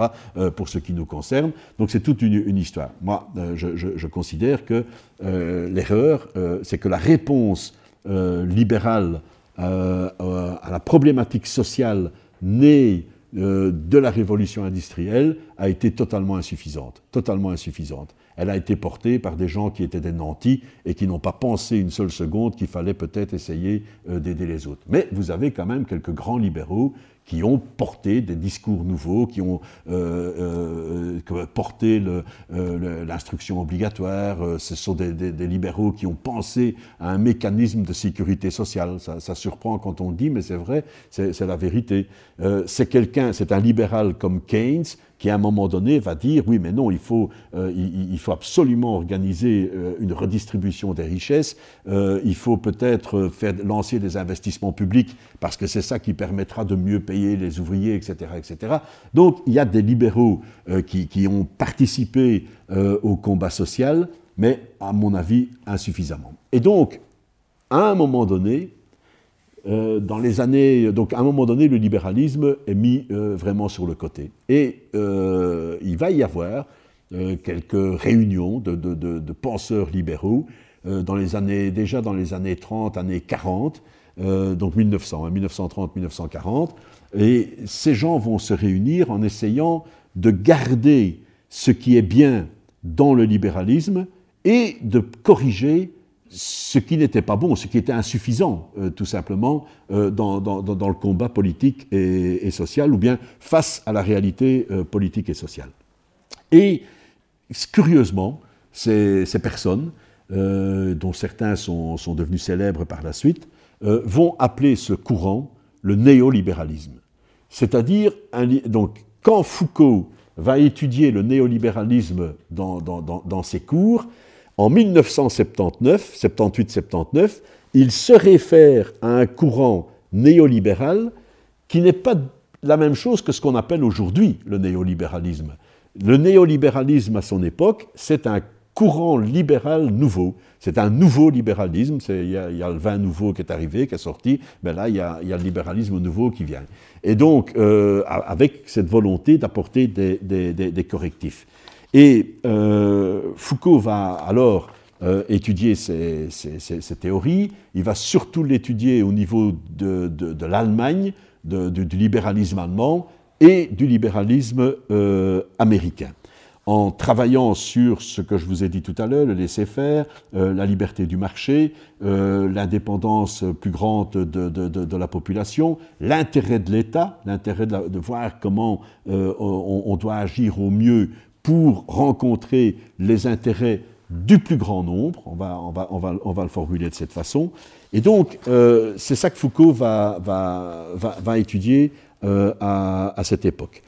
pour ce qui nous concerne. Donc c'est toute une, histoire. Moi, je, considère que l'erreur, c'est que la réponse euh, libérale euh, euh, à la problématique sociale née de la révolution industrielle a été totalement insuffisante, totalement insuffisante. Elle a été portée par des gens qui étaient des nantis et qui n'ont pas pensé une seule seconde qu'il fallait peut-être essayer d'aider les autres. Mais vous avez quand même quelques grands libéraux qui ont porté des discours nouveaux, qui ont euh, euh, porté euh, l'instruction obligatoire. ce sont des, libéraux qui ont pensé à un mécanisme de sécurité sociale. Ça, ça surprend quand on dit, mais c'est vrai, c'est la vérité. c'est quelqu'un, c'est un libéral comme Keynes qui à un moment donné va dire oui mais non, il faut, euh, il, faut absolument organiser euh, une redistribution des richesses, euh, il faut peut-être faire lancer des investissements publics parce que c'est ça qui permettra de mieux payer les ouvriers, etc. etc. Donc il y a des libéraux qui, qui, ont participé au combat social, mais à mon avis insuffisamment. Et donc, à un moment donné, euh, dans les années, donc à un moment donné, le libéralisme est mis euh, vraiment sur le côté. Et euh, il va y avoir quelques réunions de, penseurs libéraux dans les années, déjà dans les années 30, années 40, donc 1900, 1930, 1940. Et ces gens vont se réunir en essayant de garder ce qui est bien dans le libéralisme et de corriger ce qui n'était pas bon, ce qui était insuffisant, euh, tout simplement, euh, dans, le combat politique et, social, ou bien face à la réalité euh, politique et sociale. Et curieusement, ces, personnes, dont certains sont, devenus célèbres par la suite, vont appeler ce courant le néolibéralisme. C'est-à-dire, donc, quand Foucault va étudier le néolibéralisme dans ses cours, en 1979, 78-79, il se réfère à un courant néolibéral qui n'est pas la même chose que ce qu'on appelle aujourd'hui le néolibéralisme. Le néolibéralisme à son époque, c'est un courant libéral nouveau. C'est un nouveau libéralisme. Il y, a, le vin nouveau qui est arrivé, qui est sorti, mais là, il y a, le libéralisme nouveau qui vient. Et donc, euh, avec cette volonté d'apporter des, correctifs. Et euh, Foucault va alors euh, étudier ces, théories, il va surtout l'étudier au niveau de, l'Allemagne, du libéralisme allemand, et du libéralisme américain. En travaillant sur ce que je vous ai dit tout à l'heure, le laisser-faire, euh, la liberté du marché, euh, l'indépendance plus grande de, de, de, la population, l'intérêt de l'État, l'intérêt de, voir comment euh, on, doit agir au mieux pour rencontrer les intérêts du plus grand nombre, on va, on va, on va, on va le formuler de cette façon. Et donc, c'est ça que Foucault va, va, étudier à, à, cette époque.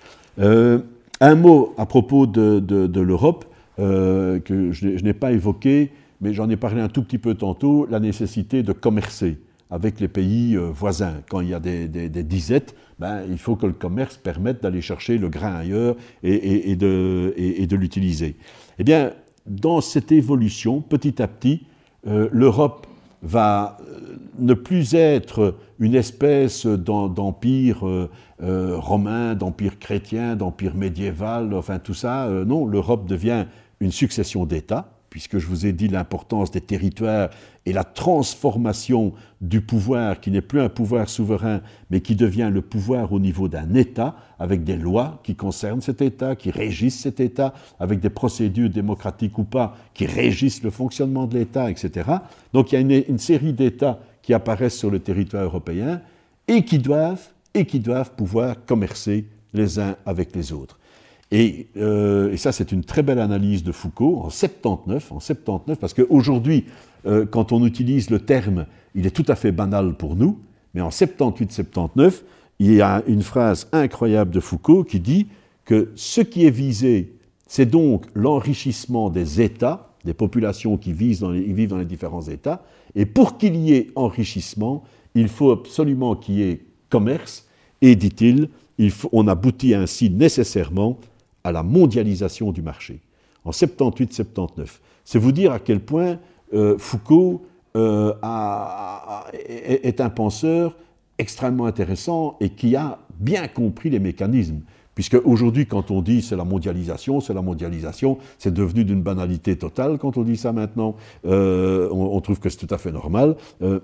Un mot à propos de, l'Europe, euh, que je, n'ai pas évoqué, mais j'en ai parlé un tout petit peu tantôt, la nécessité de commercer avec les pays euh, voisins. Quand il y a des, disettes, ben, il faut que le commerce permette d'aller chercher le grain ailleurs et, de, l'utiliser. Eh bien, dans cette évolution, petit à petit, euh, l'Europe va ne plus être une espèce d'empire euh, euh, romain, d'empire chrétien, d'empire médiéval, enfin tout ça. Euh, non, l'Europe devient une succession d'États, puisque je vous ai dit l'importance des territoires et la transformation du pouvoir, qui n'est plus un pouvoir souverain, mais qui devient le pouvoir au niveau d'un État, avec des lois qui concernent cet État, qui régissent cet État, avec des procédures démocratiques ou pas, qui régissent le fonctionnement de l'État, etc. Donc il y a une, série d'États qui apparaissent sur le territoire européen et qui doivent, et qui doivent pouvoir commercer les uns avec les autres. Euh, et, ça, c'est une très belle analyse de Foucault en 79, en 79 parce qu'aujourd'hui, euh, quand on utilise le terme, il est tout à fait banal pour nous, mais en 78-79, il y a une phrase incroyable de Foucault qui dit que ce qui est visé, c'est donc l'enrichissement des États, des populations qui vivent dans les, vivent dans les différents États, et pour qu'il y ait enrichissement, il faut absolument qu'il y ait commerce, et dit-il, on aboutit ainsi nécessairement à la mondialisation du marché, en 78-79. C'est vous dire à quel point euh, Foucault euh, est un penseur extrêmement intéressant et qui a bien compris les mécanismes. Puisque aujourd'hui, quand on dit c'est la mondialisation, c'est la mondialisation, c'est devenu d'une banalité totale quand on dit ça maintenant. Euh, on, trouve que c'est tout à fait normal.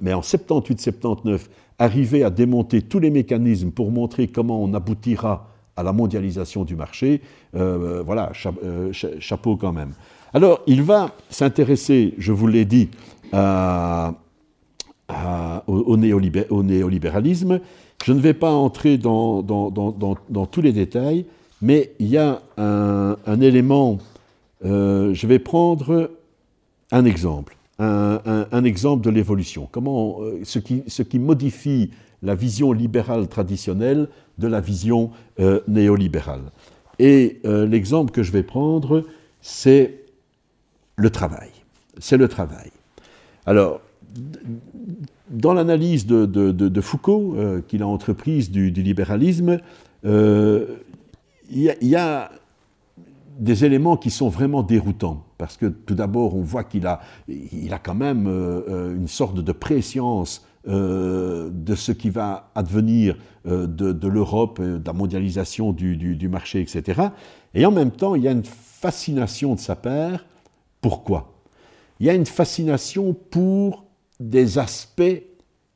mais en 78-79, arriver à démonter tous les mécanismes pour montrer comment on aboutira à la mondialisation du marché, euh, voilà, euh, chapeau quand même. Alors, il va s'intéresser, je vous l'ai dit, au, néolibéralisme. Je ne vais pas entrer dans, tous les détails, mais il y a un, élément, euh, je vais prendre un exemple, un, exemple de l'évolution, comment, ce qui modifie la vision libérale traditionnelle de la vision euh, néolibérale. Et euh, l'exemple que je vais prendre, c'est le travail. C'est le travail. Alors, dans l'analyse de, Foucault, euh, qu'il a entreprise du, libéralisme, il y, a des éléments qui sont vraiment déroutants. Parce que tout d'abord, on voit qu'il a, il a quand même une sorte de préscience euh, de ce qui va advenir euh, de, l'Europe, euh, de la mondialisation du, marché, etc. Et en même temps, il y a une fascination de sa part. Pourquoi? Il y a une fascination pour des aspects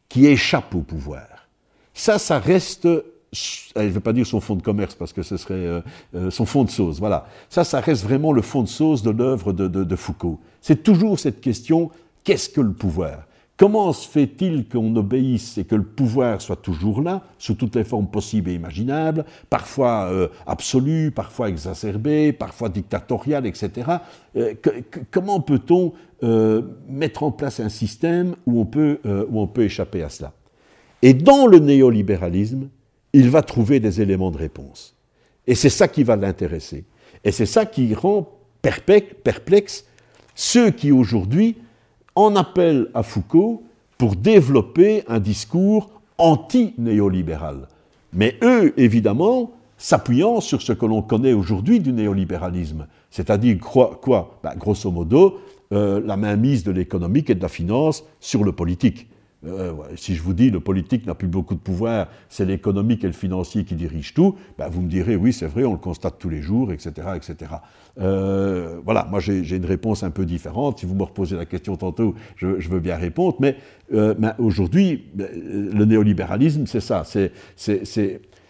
qui échappent au pouvoir. Ça, ça reste je ne vais pas dire son fond de commerce parce que ce serait son fond de sauce, voilà. Ça, ça reste vraiment le fond de sauce de l'œuvre de Foucault. C'est toujours cette question, qu'est-ce que le pouvoir? Comment se fait-il qu'on obéisse et que le pouvoir soit toujours là, sous toutes les formes possibles et imaginables, parfois euh, absolu, parfois exacerbé, parfois dictatorial, etc. Euh, comment peut-on euh, mettre en place un système où on, peut, où on peut échapper à cela? Et dans le néolibéralisme, il va trouver des éléments de réponse. Et c'est ça qui va l'intéresser. Et c'est ça qui rend perplexe ceux qui aujourd'hui en appelle à Foucault pour développer un discours anti-néolibéral. Mais eux, évidemment, s'appuyant sur ce que l'on connaît aujourd'hui du néolibéralisme, c'est-à-dire quoi, ben, Grosso modo, euh, la mainmise de l'économique et de la finance sur le politique. Euh, si je vous dis le politique n'a plus beaucoup de pouvoir, c'est l'économique et le financier qui dirigent tout, ben vous me direz oui c'est vrai, on le constate tous les jours, etc. etc. Euh, voilà, moi j'ai une réponse un peu différente. Si vous me reposez la question tantôt, je, veux bien répondre, mais, euh, aujourd'hui, le néolibéralisme, c'est ça, c'est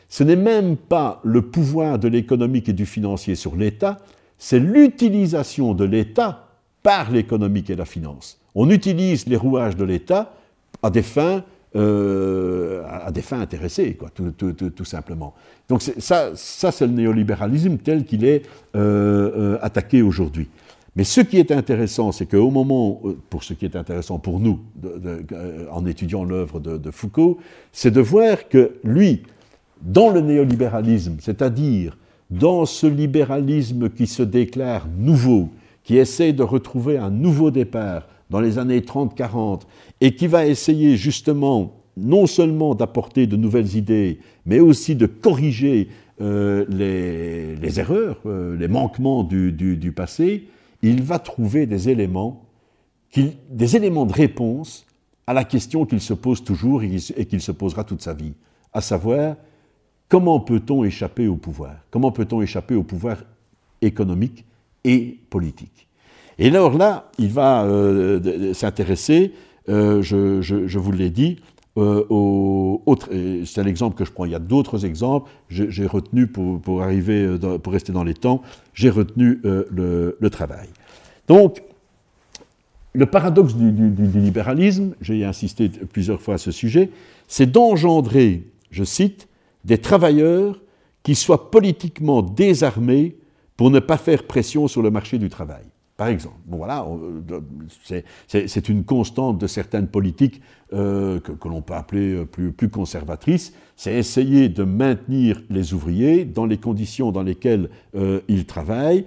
ce n'est même pas le pouvoir de l'économique et du financier sur l'État, c'est l'utilisation de l'État par l'économique et la finance. On utilise les rouages de l'État à des fins, euh, à des fins intéressées, quoi, tout, simplement. Donc ça, ça c'est le néolibéralisme tel qu'il est euh, euh, attaqué aujourd'hui. Mais ce qui est intéressant, c'est qu'au moment, pour ce qui est intéressant pour nous, en étudiant l'œuvre de, Foucault, c'est de voir que lui, dans le néolibéralisme, c'est-à-dire dans ce libéralisme qui se déclare nouveau, qui essaie de retrouver un nouveau départ dans les années 30-40, et qui va essayer justement non seulement d'apporter de nouvelles idées, mais aussi de corriger euh, les, erreurs, euh, les manquements du, passé, il va trouver des éléments, des éléments de réponse à la question qu'il se pose toujours et qu'il se posera toute sa vie, à savoir Comment peut-on échapper au pouvoir? Comment peut-on échapper au pouvoir économique et politique? Et alors là, il va euh, s'intéresser, euh, je, vous l'ai dit, euh, au c'est un exemple que je prends, il y a d'autres exemples, j'ai retenu, pour, arriver, pour rester dans les temps, j'ai retenu le, travail. Donc, le paradoxe du libéralisme, j'ai insisté plusieurs fois à ce sujet, c'est d'engendrer, je cite, des travailleurs qui soient politiquement désarmés pour ne pas faire pression sur le marché du travail. Par exemple, bon voilà, euh, c'est une constante de certaines politiques euh, que, l'on peut appeler euh, plus, plus conservatrices, c'est essayer de maintenir les ouvriers dans les conditions dans lesquelles ils travaillent,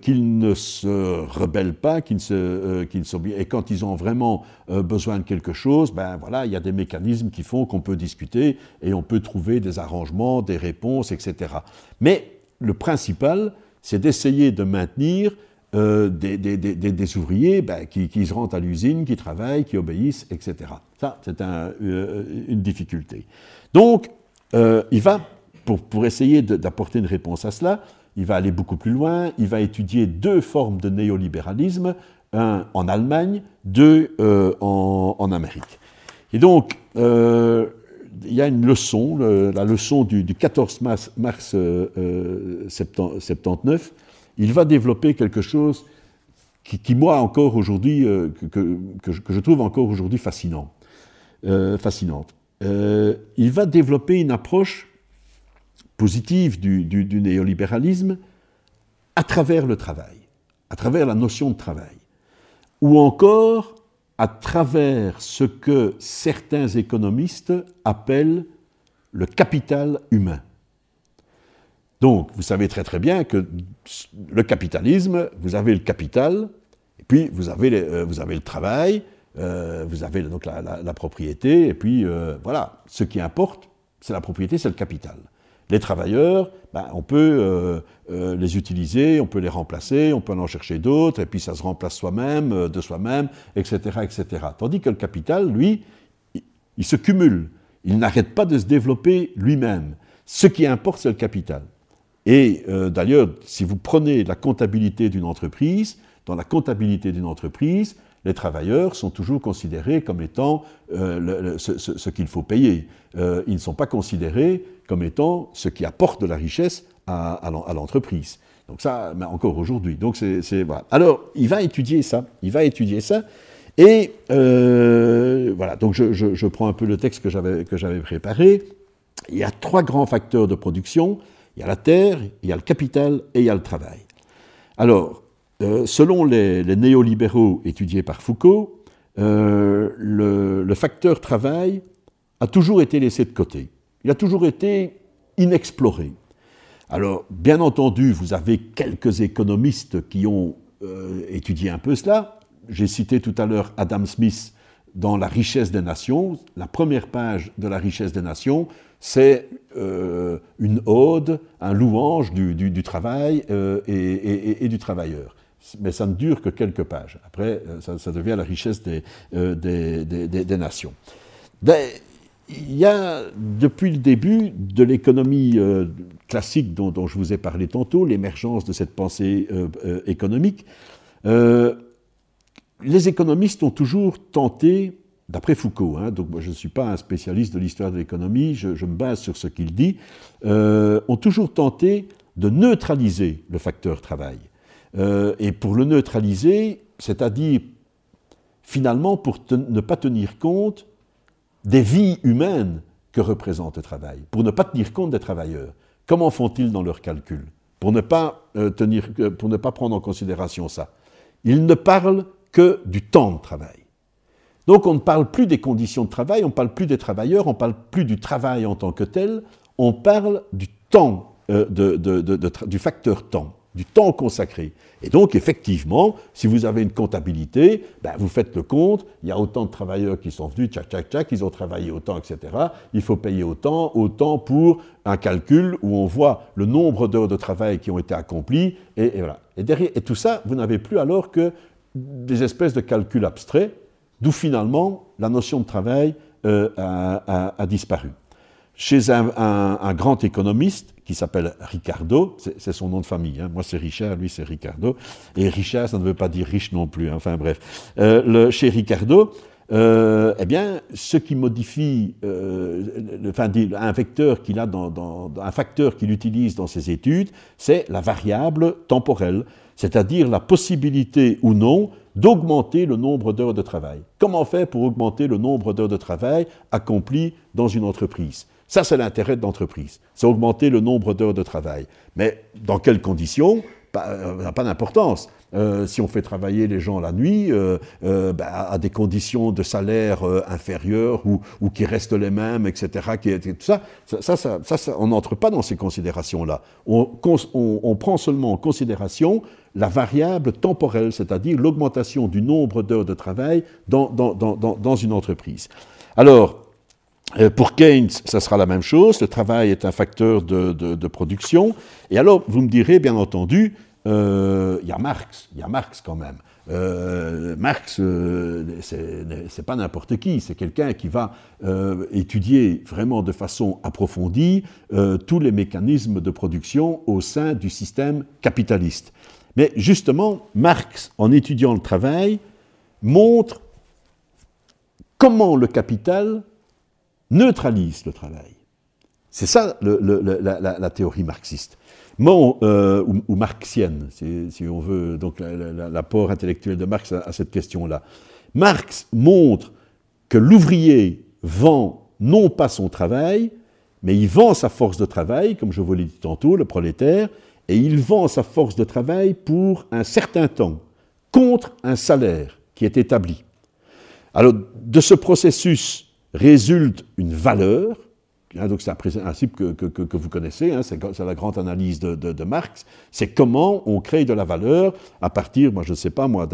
qu'ils ne se rebellent pas, qu'ils ne se, et quand ils ont vraiment besoin de quelque chose, ben voilà, il y a des mécanismes qui font qu'on peut discuter et on peut trouver des arrangements, des réponses, etc. Mais le principal, c'est d'essayer de maintenir euh, des, ouvriers ben, qui, se rendent à l'usine, qui travaillent, qui obéissent, etc. Ça, c'est euh, une difficulté. Donc, euh, il va, pour, essayer d'apporter une réponse à cela, il va aller beaucoup plus loin, il va étudier deux formes de néolibéralisme, un en Allemagne, deux en, Amérique. Et donc, il y a une leçon, la leçon du, 14 mars, mars 79, il va développer quelque chose qui, moi, encore aujourd'hui, euh, que, je trouve encore aujourd'hui fascinant, euh, fascinante. Euh, il va développer une approche positive du, néolibéralisme à travers le travail, à travers la notion de travail, ou encore à travers ce que certains économistes appellent le capital humain. Donc, vous savez très très bien que le capitalisme, vous avez le capital, et puis vous avez, euh, vous avez le travail, euh, vous avez donc la, propriété, et puis euh, voilà, ce qui importe, c'est la propriété, c'est le capital. Les travailleurs, ben, on peut les utiliser, on peut les remplacer, on peut en chercher d'autres, et puis ça se remplace soi-même, de soi-même, etc., etc. Tandis que le capital, lui, il se cumule. Il n'arrête pas de se développer lui-même. Ce qui importe, c'est le capital. Et euh, d'ailleurs, si vous prenez la comptabilité d'une entreprise, dans la comptabilité d'une entreprise, les travailleurs sont toujours considérés comme étant euh, ce, qu'il faut payer. Euh, ils ne sont pas considérés comme étant ce qui apporte de la richesse à, l'entreprise. Donc ça, mais encore aujourd'hui. Donc c'est voilà. Alors il va étudier ça. Il va étudier ça. Et voilà. Donc je, je, prends un peu le texte que j'avais que j'avais préparé. Il y a trois grands facteurs de production il y a la terre, il y a le capital et il y a le travail. Alors, euh, selon les, néolibéraux étudiés par Foucault, euh, le, facteur travail a toujours été laissé de côté. Il a toujours été inexploré. Alors, bien entendu, vous avez quelques économistes qui ont euh, étudié un peu cela. J'ai cité tout à l'heure Adam Smith dans La richesse des nations. La première page de La richesse des nations, c'est euh, une ode, un louange du, travail euh, et, du travailleur. Mais ça ne dure que quelques pages. Après, euh, ça, devient la richesse des, nations. Ben, il y a, depuis le début de l'économie classique dont, je vous ai parlé tantôt, l'émergence de cette pensée économique, les économistes ont toujours tenté d'après Foucault, hein, donc je ne suis pas un spécialiste de l'histoire de l'économie, je, me base sur ce qu'il dit, euh, ont toujours tenté de neutraliser le facteur travail. Euh, et pour le neutraliser, c'est-à-dire finalement pour ne pas tenir compte des vies humaines que représente le travail, pour ne pas tenir compte des travailleurs. Comment font-ils dans leurs calculs pour ne, pas, euh, tenir, pour ne pas prendre en considération ça? Ils ne parlent que du temps de travail. Donc on ne parle plus des conditions de travail, on ne parle plus des travailleurs, on ne parle plus du travail en tant que tel, on parle du temps, euh, du facteur temps du temps consacré. Et donc, effectivement, si vous avez une comptabilité, ben, vous faites le compte, il y a autant de travailleurs qui sont venus, tchac, tchac, tchac, ils ont travaillé autant, etc. Il faut payer autant, autant pour un calcul où on voit le nombre d'heures de travail qui ont été accomplies, et, voilà. Et, derrière, et tout ça, vous n'avez plus alors que des espèces de calculs abstraits, d'où finalement la notion de travail euh, a disparu chez un, grand économiste qui s'appelle Ricardo, c'est son nom de famille, hein. moi c'est Richard, lui c'est Ricardo, et Richard ça ne veut pas dire riche non plus, hein. enfin bref. Euh, chez Ricardo, euh, eh bien, ce qui modifie, un facteur qu'il utilise dans ses études, c'est la variable temporelle, c'est-à-dire la possibilité ou non d'augmenter le nombre d'heures de travail. Comment faire pour augmenter le nombre d'heures de travail accomplies dans une entreprise? Ça, c'est l'intérêt de l'entreprise. C'est augmenter le nombre d'heures de travail. Mais dans quelles conditions? Ça euh, n'a pas d'importance. Euh, si on fait travailler les gens la nuit euh, ben, à des conditions de salaire inférieures ou, qui restent les mêmes, etc., ça, on n'entre pas dans ces considérations-là. On, prend seulement en considération la variable temporelle, c'est-à-dire l'augmentation du nombre d'heures de travail dans, une entreprise. Alors, euh, pour Keynes, ça sera la même chose. Le travail est un facteur de, production. Et alors, vous me direz, bien entendu, euh, il y a Marx. Il y a Marx quand même. Euh, Marx, euh, c'est pas n'importe qui, c'est quelqu'un qui va étudier vraiment de façon approfondie tous les mécanismes de production au sein du système capitaliste. Mais justement, Marx, en étudiant le travail, montre comment le capital neutralise le travail. C'est ça la, théorie marxiste. Euh, ou, marxienne, si, on veut, donc l'apport intellectuel de Marx à, cette question-là. Marx montre que l'ouvrier vend non pas son travail, mais il vend sa force de travail, comme je vous l'ai dit tantôt, le prolétaire, et il vend sa force de travail pour un certain temps, contre un salaire qui est établi. Alors, de ce processus résulte une valeur, donc c'est un principe que, vous connaissez, hein, c'est la grande analyse de, Marx, c'est comment on crée de la valeur à partir, moi je ne sais pas moi,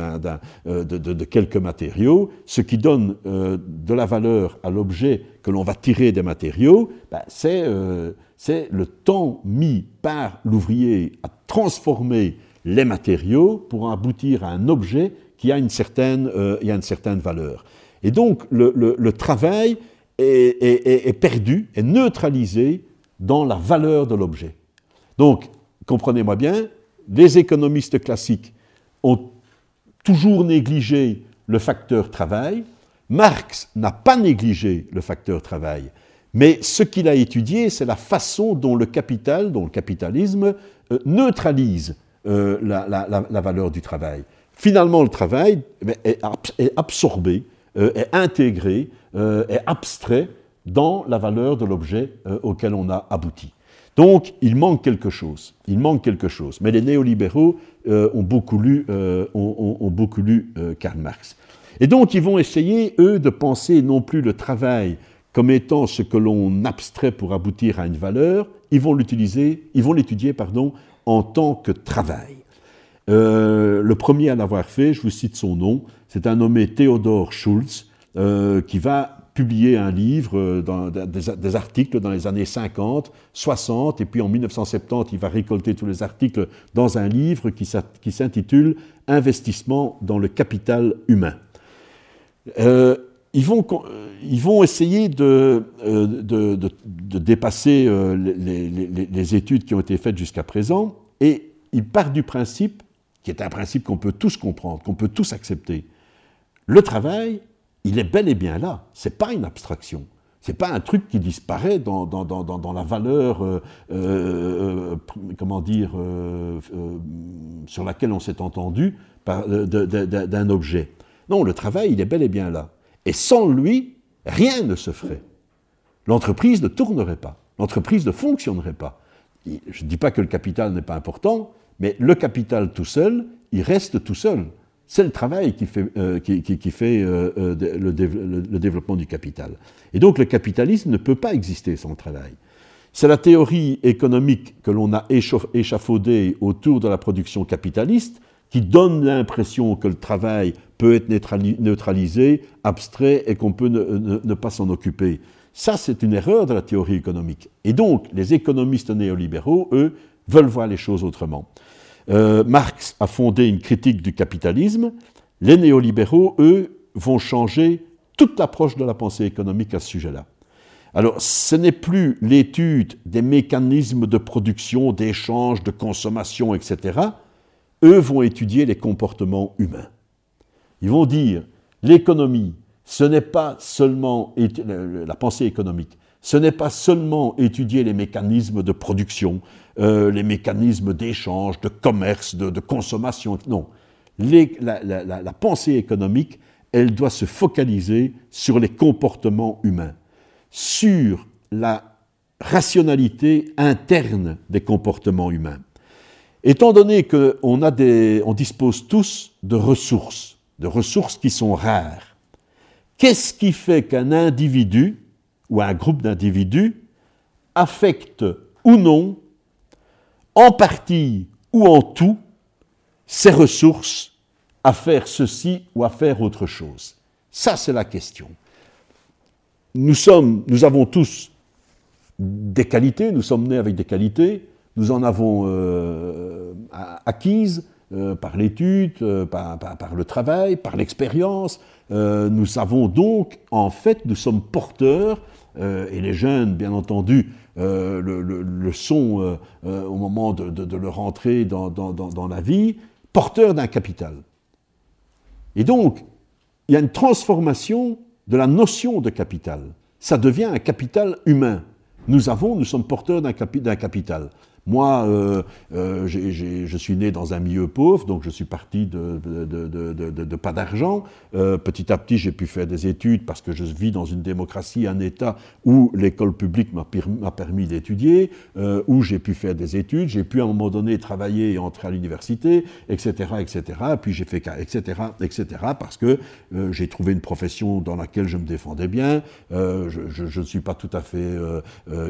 euh, de, quelques matériaux, ce qui donne euh, de la valeur à l'objet que l'on va tirer des matériaux, ben, euh, c'est le temps mis par l'ouvrier à transformer les matériaux pour aboutir à un objet qui a une certaine, a une certaine valeur. Et donc le, travail est, perdu, est neutralisé dans la valeur de l'objet. Donc, comprenez-moi bien, les économistes classiques ont toujours négligé le facteur travail. Marx n'a pas négligé le facteur travail. Mais ce qu'il a étudié, c'est la façon dont le capital, dont le capitalisme, euh, neutralise euh, la, valeur du travail. Finalement, le travail eh est absorbé euh, est intégré, est abstrait dans la valeur de l'objet euh, auquel on a abouti. Donc, il manque quelque chose. Il manque quelque chose. Mais les néolibéraux ont beaucoup lu, ont, beaucoup lu Karl Marx. Et donc, ils vont essayer, eux, de penser non plus le travail comme étant ce que l'on abstrait pour aboutir à une valeur, ils vont l'utiliser, ils vont l'étudier, pardon, en tant que travail. le premier à l'avoir fait, je vous cite son nom, c'est un nommé Theodor Schulz euh, qui va publier un livre, euh, des, articles dans les années 50, 60, et puis en 1970, il va récolter tous les articles dans un livre qui s'intitule Investissement dans le capital humain. Euh, ils, vont, essayer de, dépasser les, les, études qui ont été faites jusqu'à présent, et ils partent du principe, qui est un principe qu'on peut tous comprendre, qu'on peut tous accepter, le travail, il est bel et bien là. Ce n'est pas une abstraction. Ce n'est pas un truc qui disparaît dans la valeur, euh, euh, comment dire, euh, sur laquelle on s'est entendu d'un objet. Non, le travail, il est bel et bien là. Et sans lui, rien ne se ferait. L'entreprise ne tournerait pas. L'entreprise ne fonctionnerait pas. Je ne dis pas que le capital n'est pas important, mais le capital tout seul, il reste tout seul. C'est le travail qui fait, le, développement du capital. Et donc le capitalisme ne peut pas exister sans travail. C'est la théorie économique que l'on a échafaudée autour de la production capitaliste qui donne l'impression que le travail peut être neutralisé, abstrait et qu'on peut ne, ne pas s'en occuper. Ça, c'est une erreur de la théorie économique. Et donc, les économistes néolibéraux, eux, veulent voir les choses autrement. Euh, Marx a fondé une critique du capitalisme. Les néolibéraux, eux, vont changer toute l'approche de la pensée économique à ce sujet-là. Alors, ce n'est plus l'étude des mécanismes de production, d'échange, de consommation, etc. Eux vont étudier les comportements humains. Ils vont dire, l'économie, ce n'est pas seulement la pensée économique, ce n'est pas seulement étudier les mécanismes de production, euh, les mécanismes d'échange, de commerce, de, consommation. Non. la, pensée économique, elle doit se focaliser sur les comportements humains, sur la rationalité interne des comportements humains. Étant donné qu'on on dispose tous de ressources, de ressources qui sont rares, qu'est-ce qui fait qu'un individu ou un groupe d'individus affecte ou non en partie ou en tout, ses ressources à faire ceci ou à faire autre chose Ça, c'est la question. Nous, sommes, nous avons tous des qualités, nous sommes nés avec des qualités, nous en avons euh, acquises euh, par l'étude, euh, par, par, le travail, par l'expérience. nous avons donc, en fait, nous sommes porteurs, et les jeunes, bien entendu, euh, le, le, son euh, euh, au moment de, leur entrée dans, la vie, porteur d'un capital. Et donc, il y a une transformation de la notion de capital. Ça devient un capital humain. Nous avons, nous sommes porteurs d'un capital. Moi, euh, euh, je suis né dans un milieu pauvre, donc je suis parti de, pas d'argent. Euh, petit à petit, j'ai pu faire des études parce que je vis dans une démocratie, un État où l'école publique m'a permis d'étudier, où j'ai pu faire des études. J'ai pu à un moment donné travailler et entrer à l'université, etc., etc. Puis j'ai fait etc., etc. Parce que j'ai trouvé une profession dans laquelle je me défendais bien. je ne suis pas tout à fait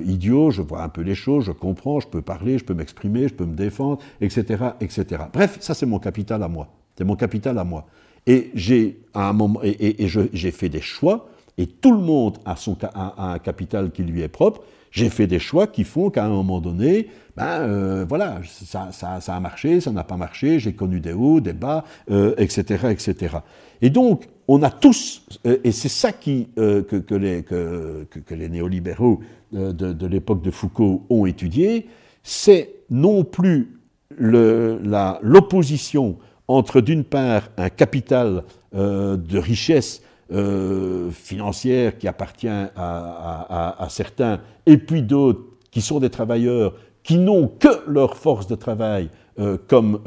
idiot. Je vois un peu les choses, je comprends, je peux parler je peux m'exprimer, je peux me défendre, etc., etc. Bref, ça c'est mon capital à moi. C'est mon capital à moi. Et j'ai un moment, et, j'ai fait des choix, et tout le monde a, son, un capital qui lui est propre. J'ai fait des choix qui font qu'à un moment donné, ben euh, voilà, ça, a marché, ça n'a pas marché, j'ai connu des hauts, des bas, etc., euh, etc. Et donc, on a tous, euh, et c'est ça qui, que, les, que, les, néolibéraux de, de l'époque de Foucault ont étudié, c'est non plus l'opposition entre d'une part un capital euh, de richesse euh, financière qui appartient à, certains, et puis d'autres qui sont des travailleurs qui n'ont que leur force de travail euh, comme,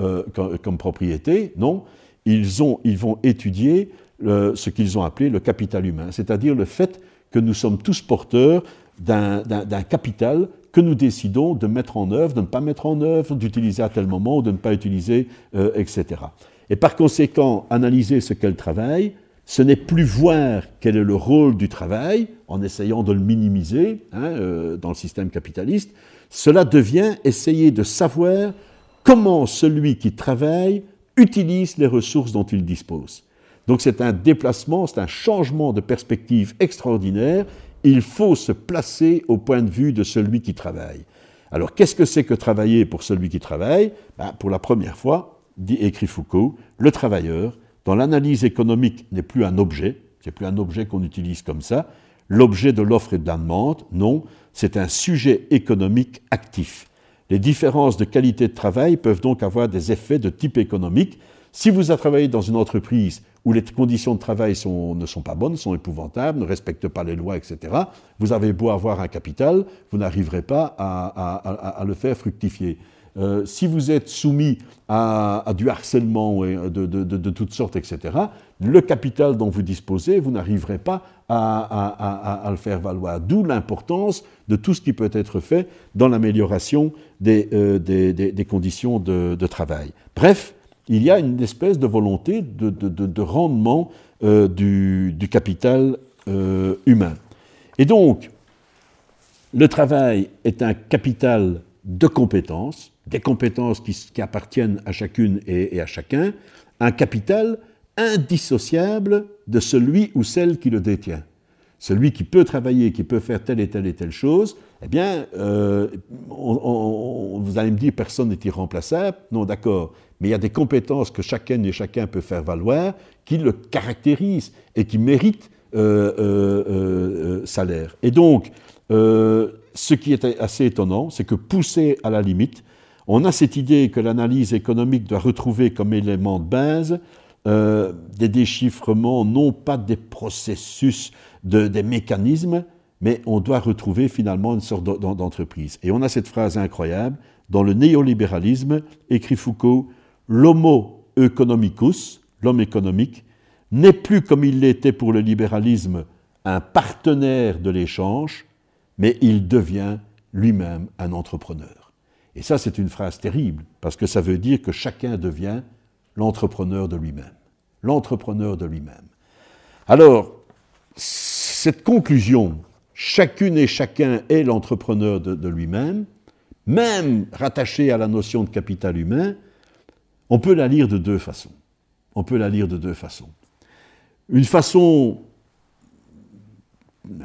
propriété, non, ils vont étudier ce qu'ils ont appelé le capital humain, c'est-à-dire le fait que nous sommes tous porteurs d'un capital que nous décidons de mettre en œuvre, de ne pas mettre en œuvre, d'utiliser à tel moment ou de ne pas utiliser, euh, etc. Et par conséquent, analyser ce qu'est le travail, ce n'est plus voir quel est le rôle du travail, en essayant de le minimiser hein, euh, dans le système capitaliste, cela devient essayer de savoir comment celui qui travaille utilise les ressources dont il dispose. Donc c'est un déplacement, c'est un changement de perspective extraordinaire il faut se placer au point de vue de celui qui travaille. Alors qu'est-ce que c'est que travailler pour celui qui travaille? Ben, Pour la première fois, dit, écrit Foucault, le travailleur, dans l'analyse économique, n'est plus un objet, c'est plus un objet qu'on utilise comme ça, l'objet de l'offre et de la demande, non, c'est un sujet économique actif. Les différences de qualité de travail peuvent donc avoir des effets de type économique. Si vous avez travaillé dans une entreprise où les conditions de travail ne sont pas bonnes, sont épouvantables, ne respectent pas les lois, etc., vous avez beau avoir un capital, vous n'arriverez pas à, le faire fructifier. Euh, si vous êtes soumis à, du harcèlement de, toutes sortes, etc., le capital dont vous disposez, vous n'arriverez pas à, le faire valoir. D'où l'importance de tout ce qui peut être fait dans l'amélioration des, euh, des, conditions de, travail. Bref, il y a une espèce de volonté de, rendement euh, du, capital euh, humain. Et donc, le travail est un capital de compétences, des compétences qui, appartiennent à chacune et, à chacun, un capital indissociable de celui ou celle qui le détient. Celui qui peut travailler, qui peut faire telle et telle et telle chose, eh bien, euh, vous allez me dire, personne n'est irremplaçable. Non, d'accord mais il y a des compétences que chacun et chacun peut faire valoir qui le caractérisent et qui méritent euh, euh, salaire. Et donc, ce qui est assez étonnant, c'est que poussé à la limite, on a cette idée que l'analyse économique doit retrouver comme élément de base des déchiffrements, non pas des processus, de, des mécanismes, mais on doit retrouver finalement une sorte d'entreprise. Et on a cette phrase incroyable, dans le néolibéralisme, écrit Foucault, l'homo economicus, l'homme économique, n'est plus comme il l'était pour le libéralisme un partenaire de l'échange, mais il devient lui-même un entrepreneur. Et ça, c'est une phrase terrible, parce que ça veut dire que chacun devient l'entrepreneur de lui-même. L'entrepreneur de lui-même. Alors, cette conclusion, chacune et chacun est l'entrepreneur de, lui-même, même rattaché à la notion de capital humain, on peut la lire de deux façons. On peut la lire de deux façons. Une façon,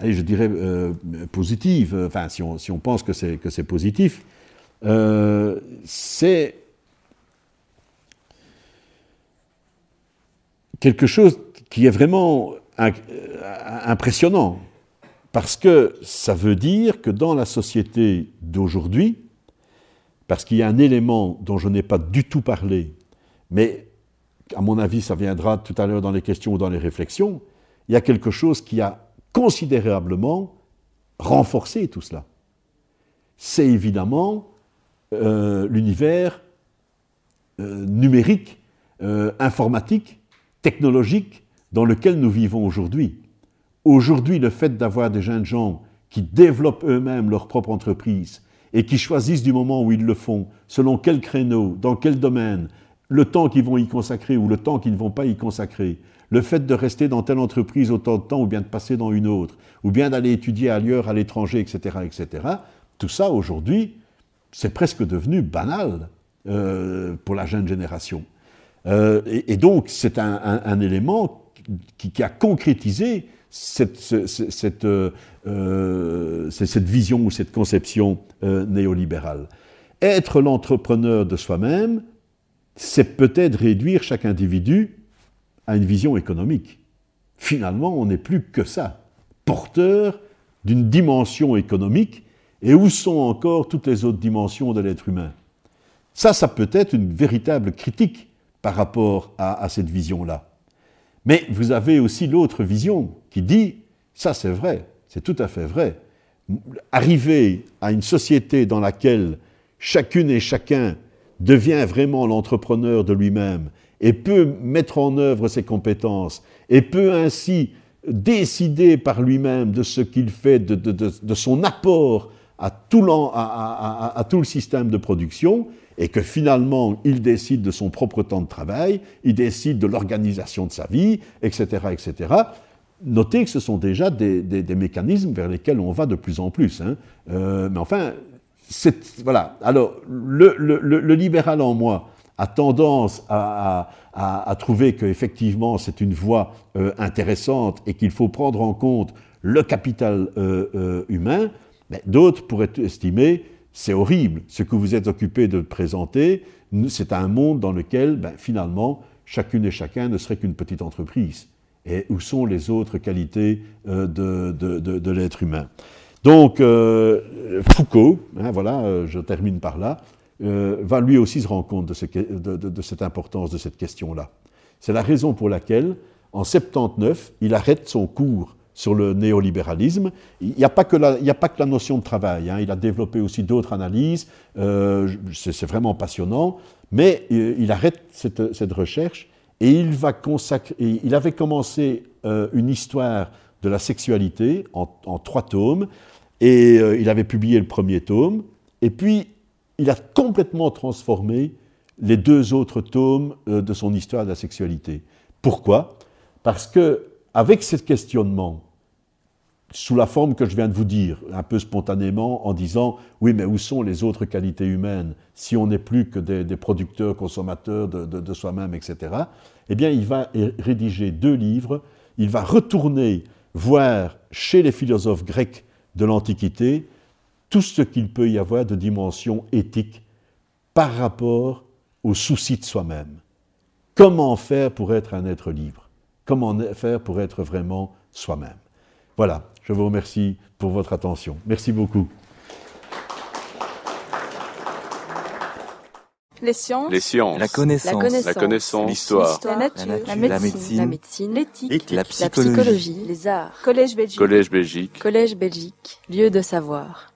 je dirais, euh, positive, enfin, si on, pense que c'est, positif, euh, c'est quelque chose qui est vraiment euh, impressionnant, parce que ça veut dire que dans la société d'aujourd'hui, parce qu'il y a un élément dont je n'ai pas du tout parlé, mais à mon avis, ça viendra tout à l'heure dans les questions ou dans les réflexions, il y a quelque chose qui a considérablement renforcé tout cela. C'est évidemment euh, l'univers euh, numérique, euh, informatique, technologique dans lequel nous vivons aujourd'hui. Aujourd'hui, le fait d'avoir des jeunes gens qui développent eux-mêmes leur propre entreprise, et qui choisissent du moment où ils le font, selon quel créneau, dans quel domaine, le temps qu'ils vont y consacrer ou le temps qu'ils ne vont pas y consacrer, le fait de rester dans telle entreprise autant de temps ou bien de passer dans une autre, ou bien d'aller étudier ailleurs, à l'étranger, etc., etc., tout ça aujourd'hui, c'est presque devenu banal euh, pour la jeune génération. Euh, et, donc, c'est un, élément qui, a concrétisé cette, cette, euh, euh, cette, vision ou cette conception euh, néolibérale. Être l'entrepreneur de soi-même, c'est peut-être réduire chaque individu à une vision économique. Finalement, on n'est plus que ça, porteur d'une dimension économique, et où sont encore toutes les autres dimensions de l'être humain Ça, ça peut être une véritable critique par rapport à cette vision-là. Mais vous avez aussi l'autre vision qui dit, ça c'est vrai, c'est tout à fait vrai, arriver à une société dans laquelle chacune et chacun devient vraiment l'entrepreneur de lui-même et peut mettre en œuvre ses compétences et peut ainsi décider par lui-même de ce qu'il fait, de, son apport à tout, à le système de production, et que finalement il décide de son propre temps de travail, il décide de l'organisation de sa vie, etc., etc. Notez que ce sont déjà des, mécanismes vers lesquels on va de plus en plus. Hein. Euh, mais enfin, voilà. Alors, le, libéral en moi a tendance à, trouver qu'effectivement c'est une voie euh, intéressante et qu'il faut prendre en compte le capital euh, humain. D'autres pourraient estimer c'est horrible. Ce que vous êtes occupé de présenter, c'est un monde dans lequel, ben, finalement, chacune et chacun ne serait qu'une petite entreprise. Et où sont les autres qualités euh, de, l'être humain? Donc, euh, Foucault, hein, voilà, euh, je termine par là, va lui aussi se rendre compte de, cette importance de cette question-là. C'est la raison pour laquelle, en 79, il arrête son cours sur le néolibéralisme. Il n'y a, pas que la, notion de travail, hein. il a développé aussi d'autres analyses, euh, c'est vraiment passionnant, mais euh, il arrête cette, recherche et il, va consacrer, il avait commencé euh, une histoire de la sexualité en, trois tomes, et il avait publié le premier tome, et puis il a complètement transformé les deux autres tomes de son histoire de la sexualité. Pourquoi? Parce que avec ce questionnement, sous la forme que je viens de vous dire, un peu spontanément, en disant oui, mais où sont les autres qualités humaines si on n'est plus que des, producteurs, consommateurs de, de soi-même, etc. Eh bien, il va rédiger deux livres. Il va retourner voir chez les philosophes grecs de l'Antiquité tout ce qu'il peut y avoir de dimension éthique par rapport au souci de soi-même. Comment faire pour être un être libre? Comment faire pour être vraiment soi-même Voilà, je vous remercie pour votre attention. Merci beaucoup. Les sciences. La connaissance. La connaissance. L'histoire. La, nature. La, médecine. La médecine. L'éthique. La, psychologie. Les arts. Collège Belgique. Collège Belgique. Collège Belgique. Lieu de savoir.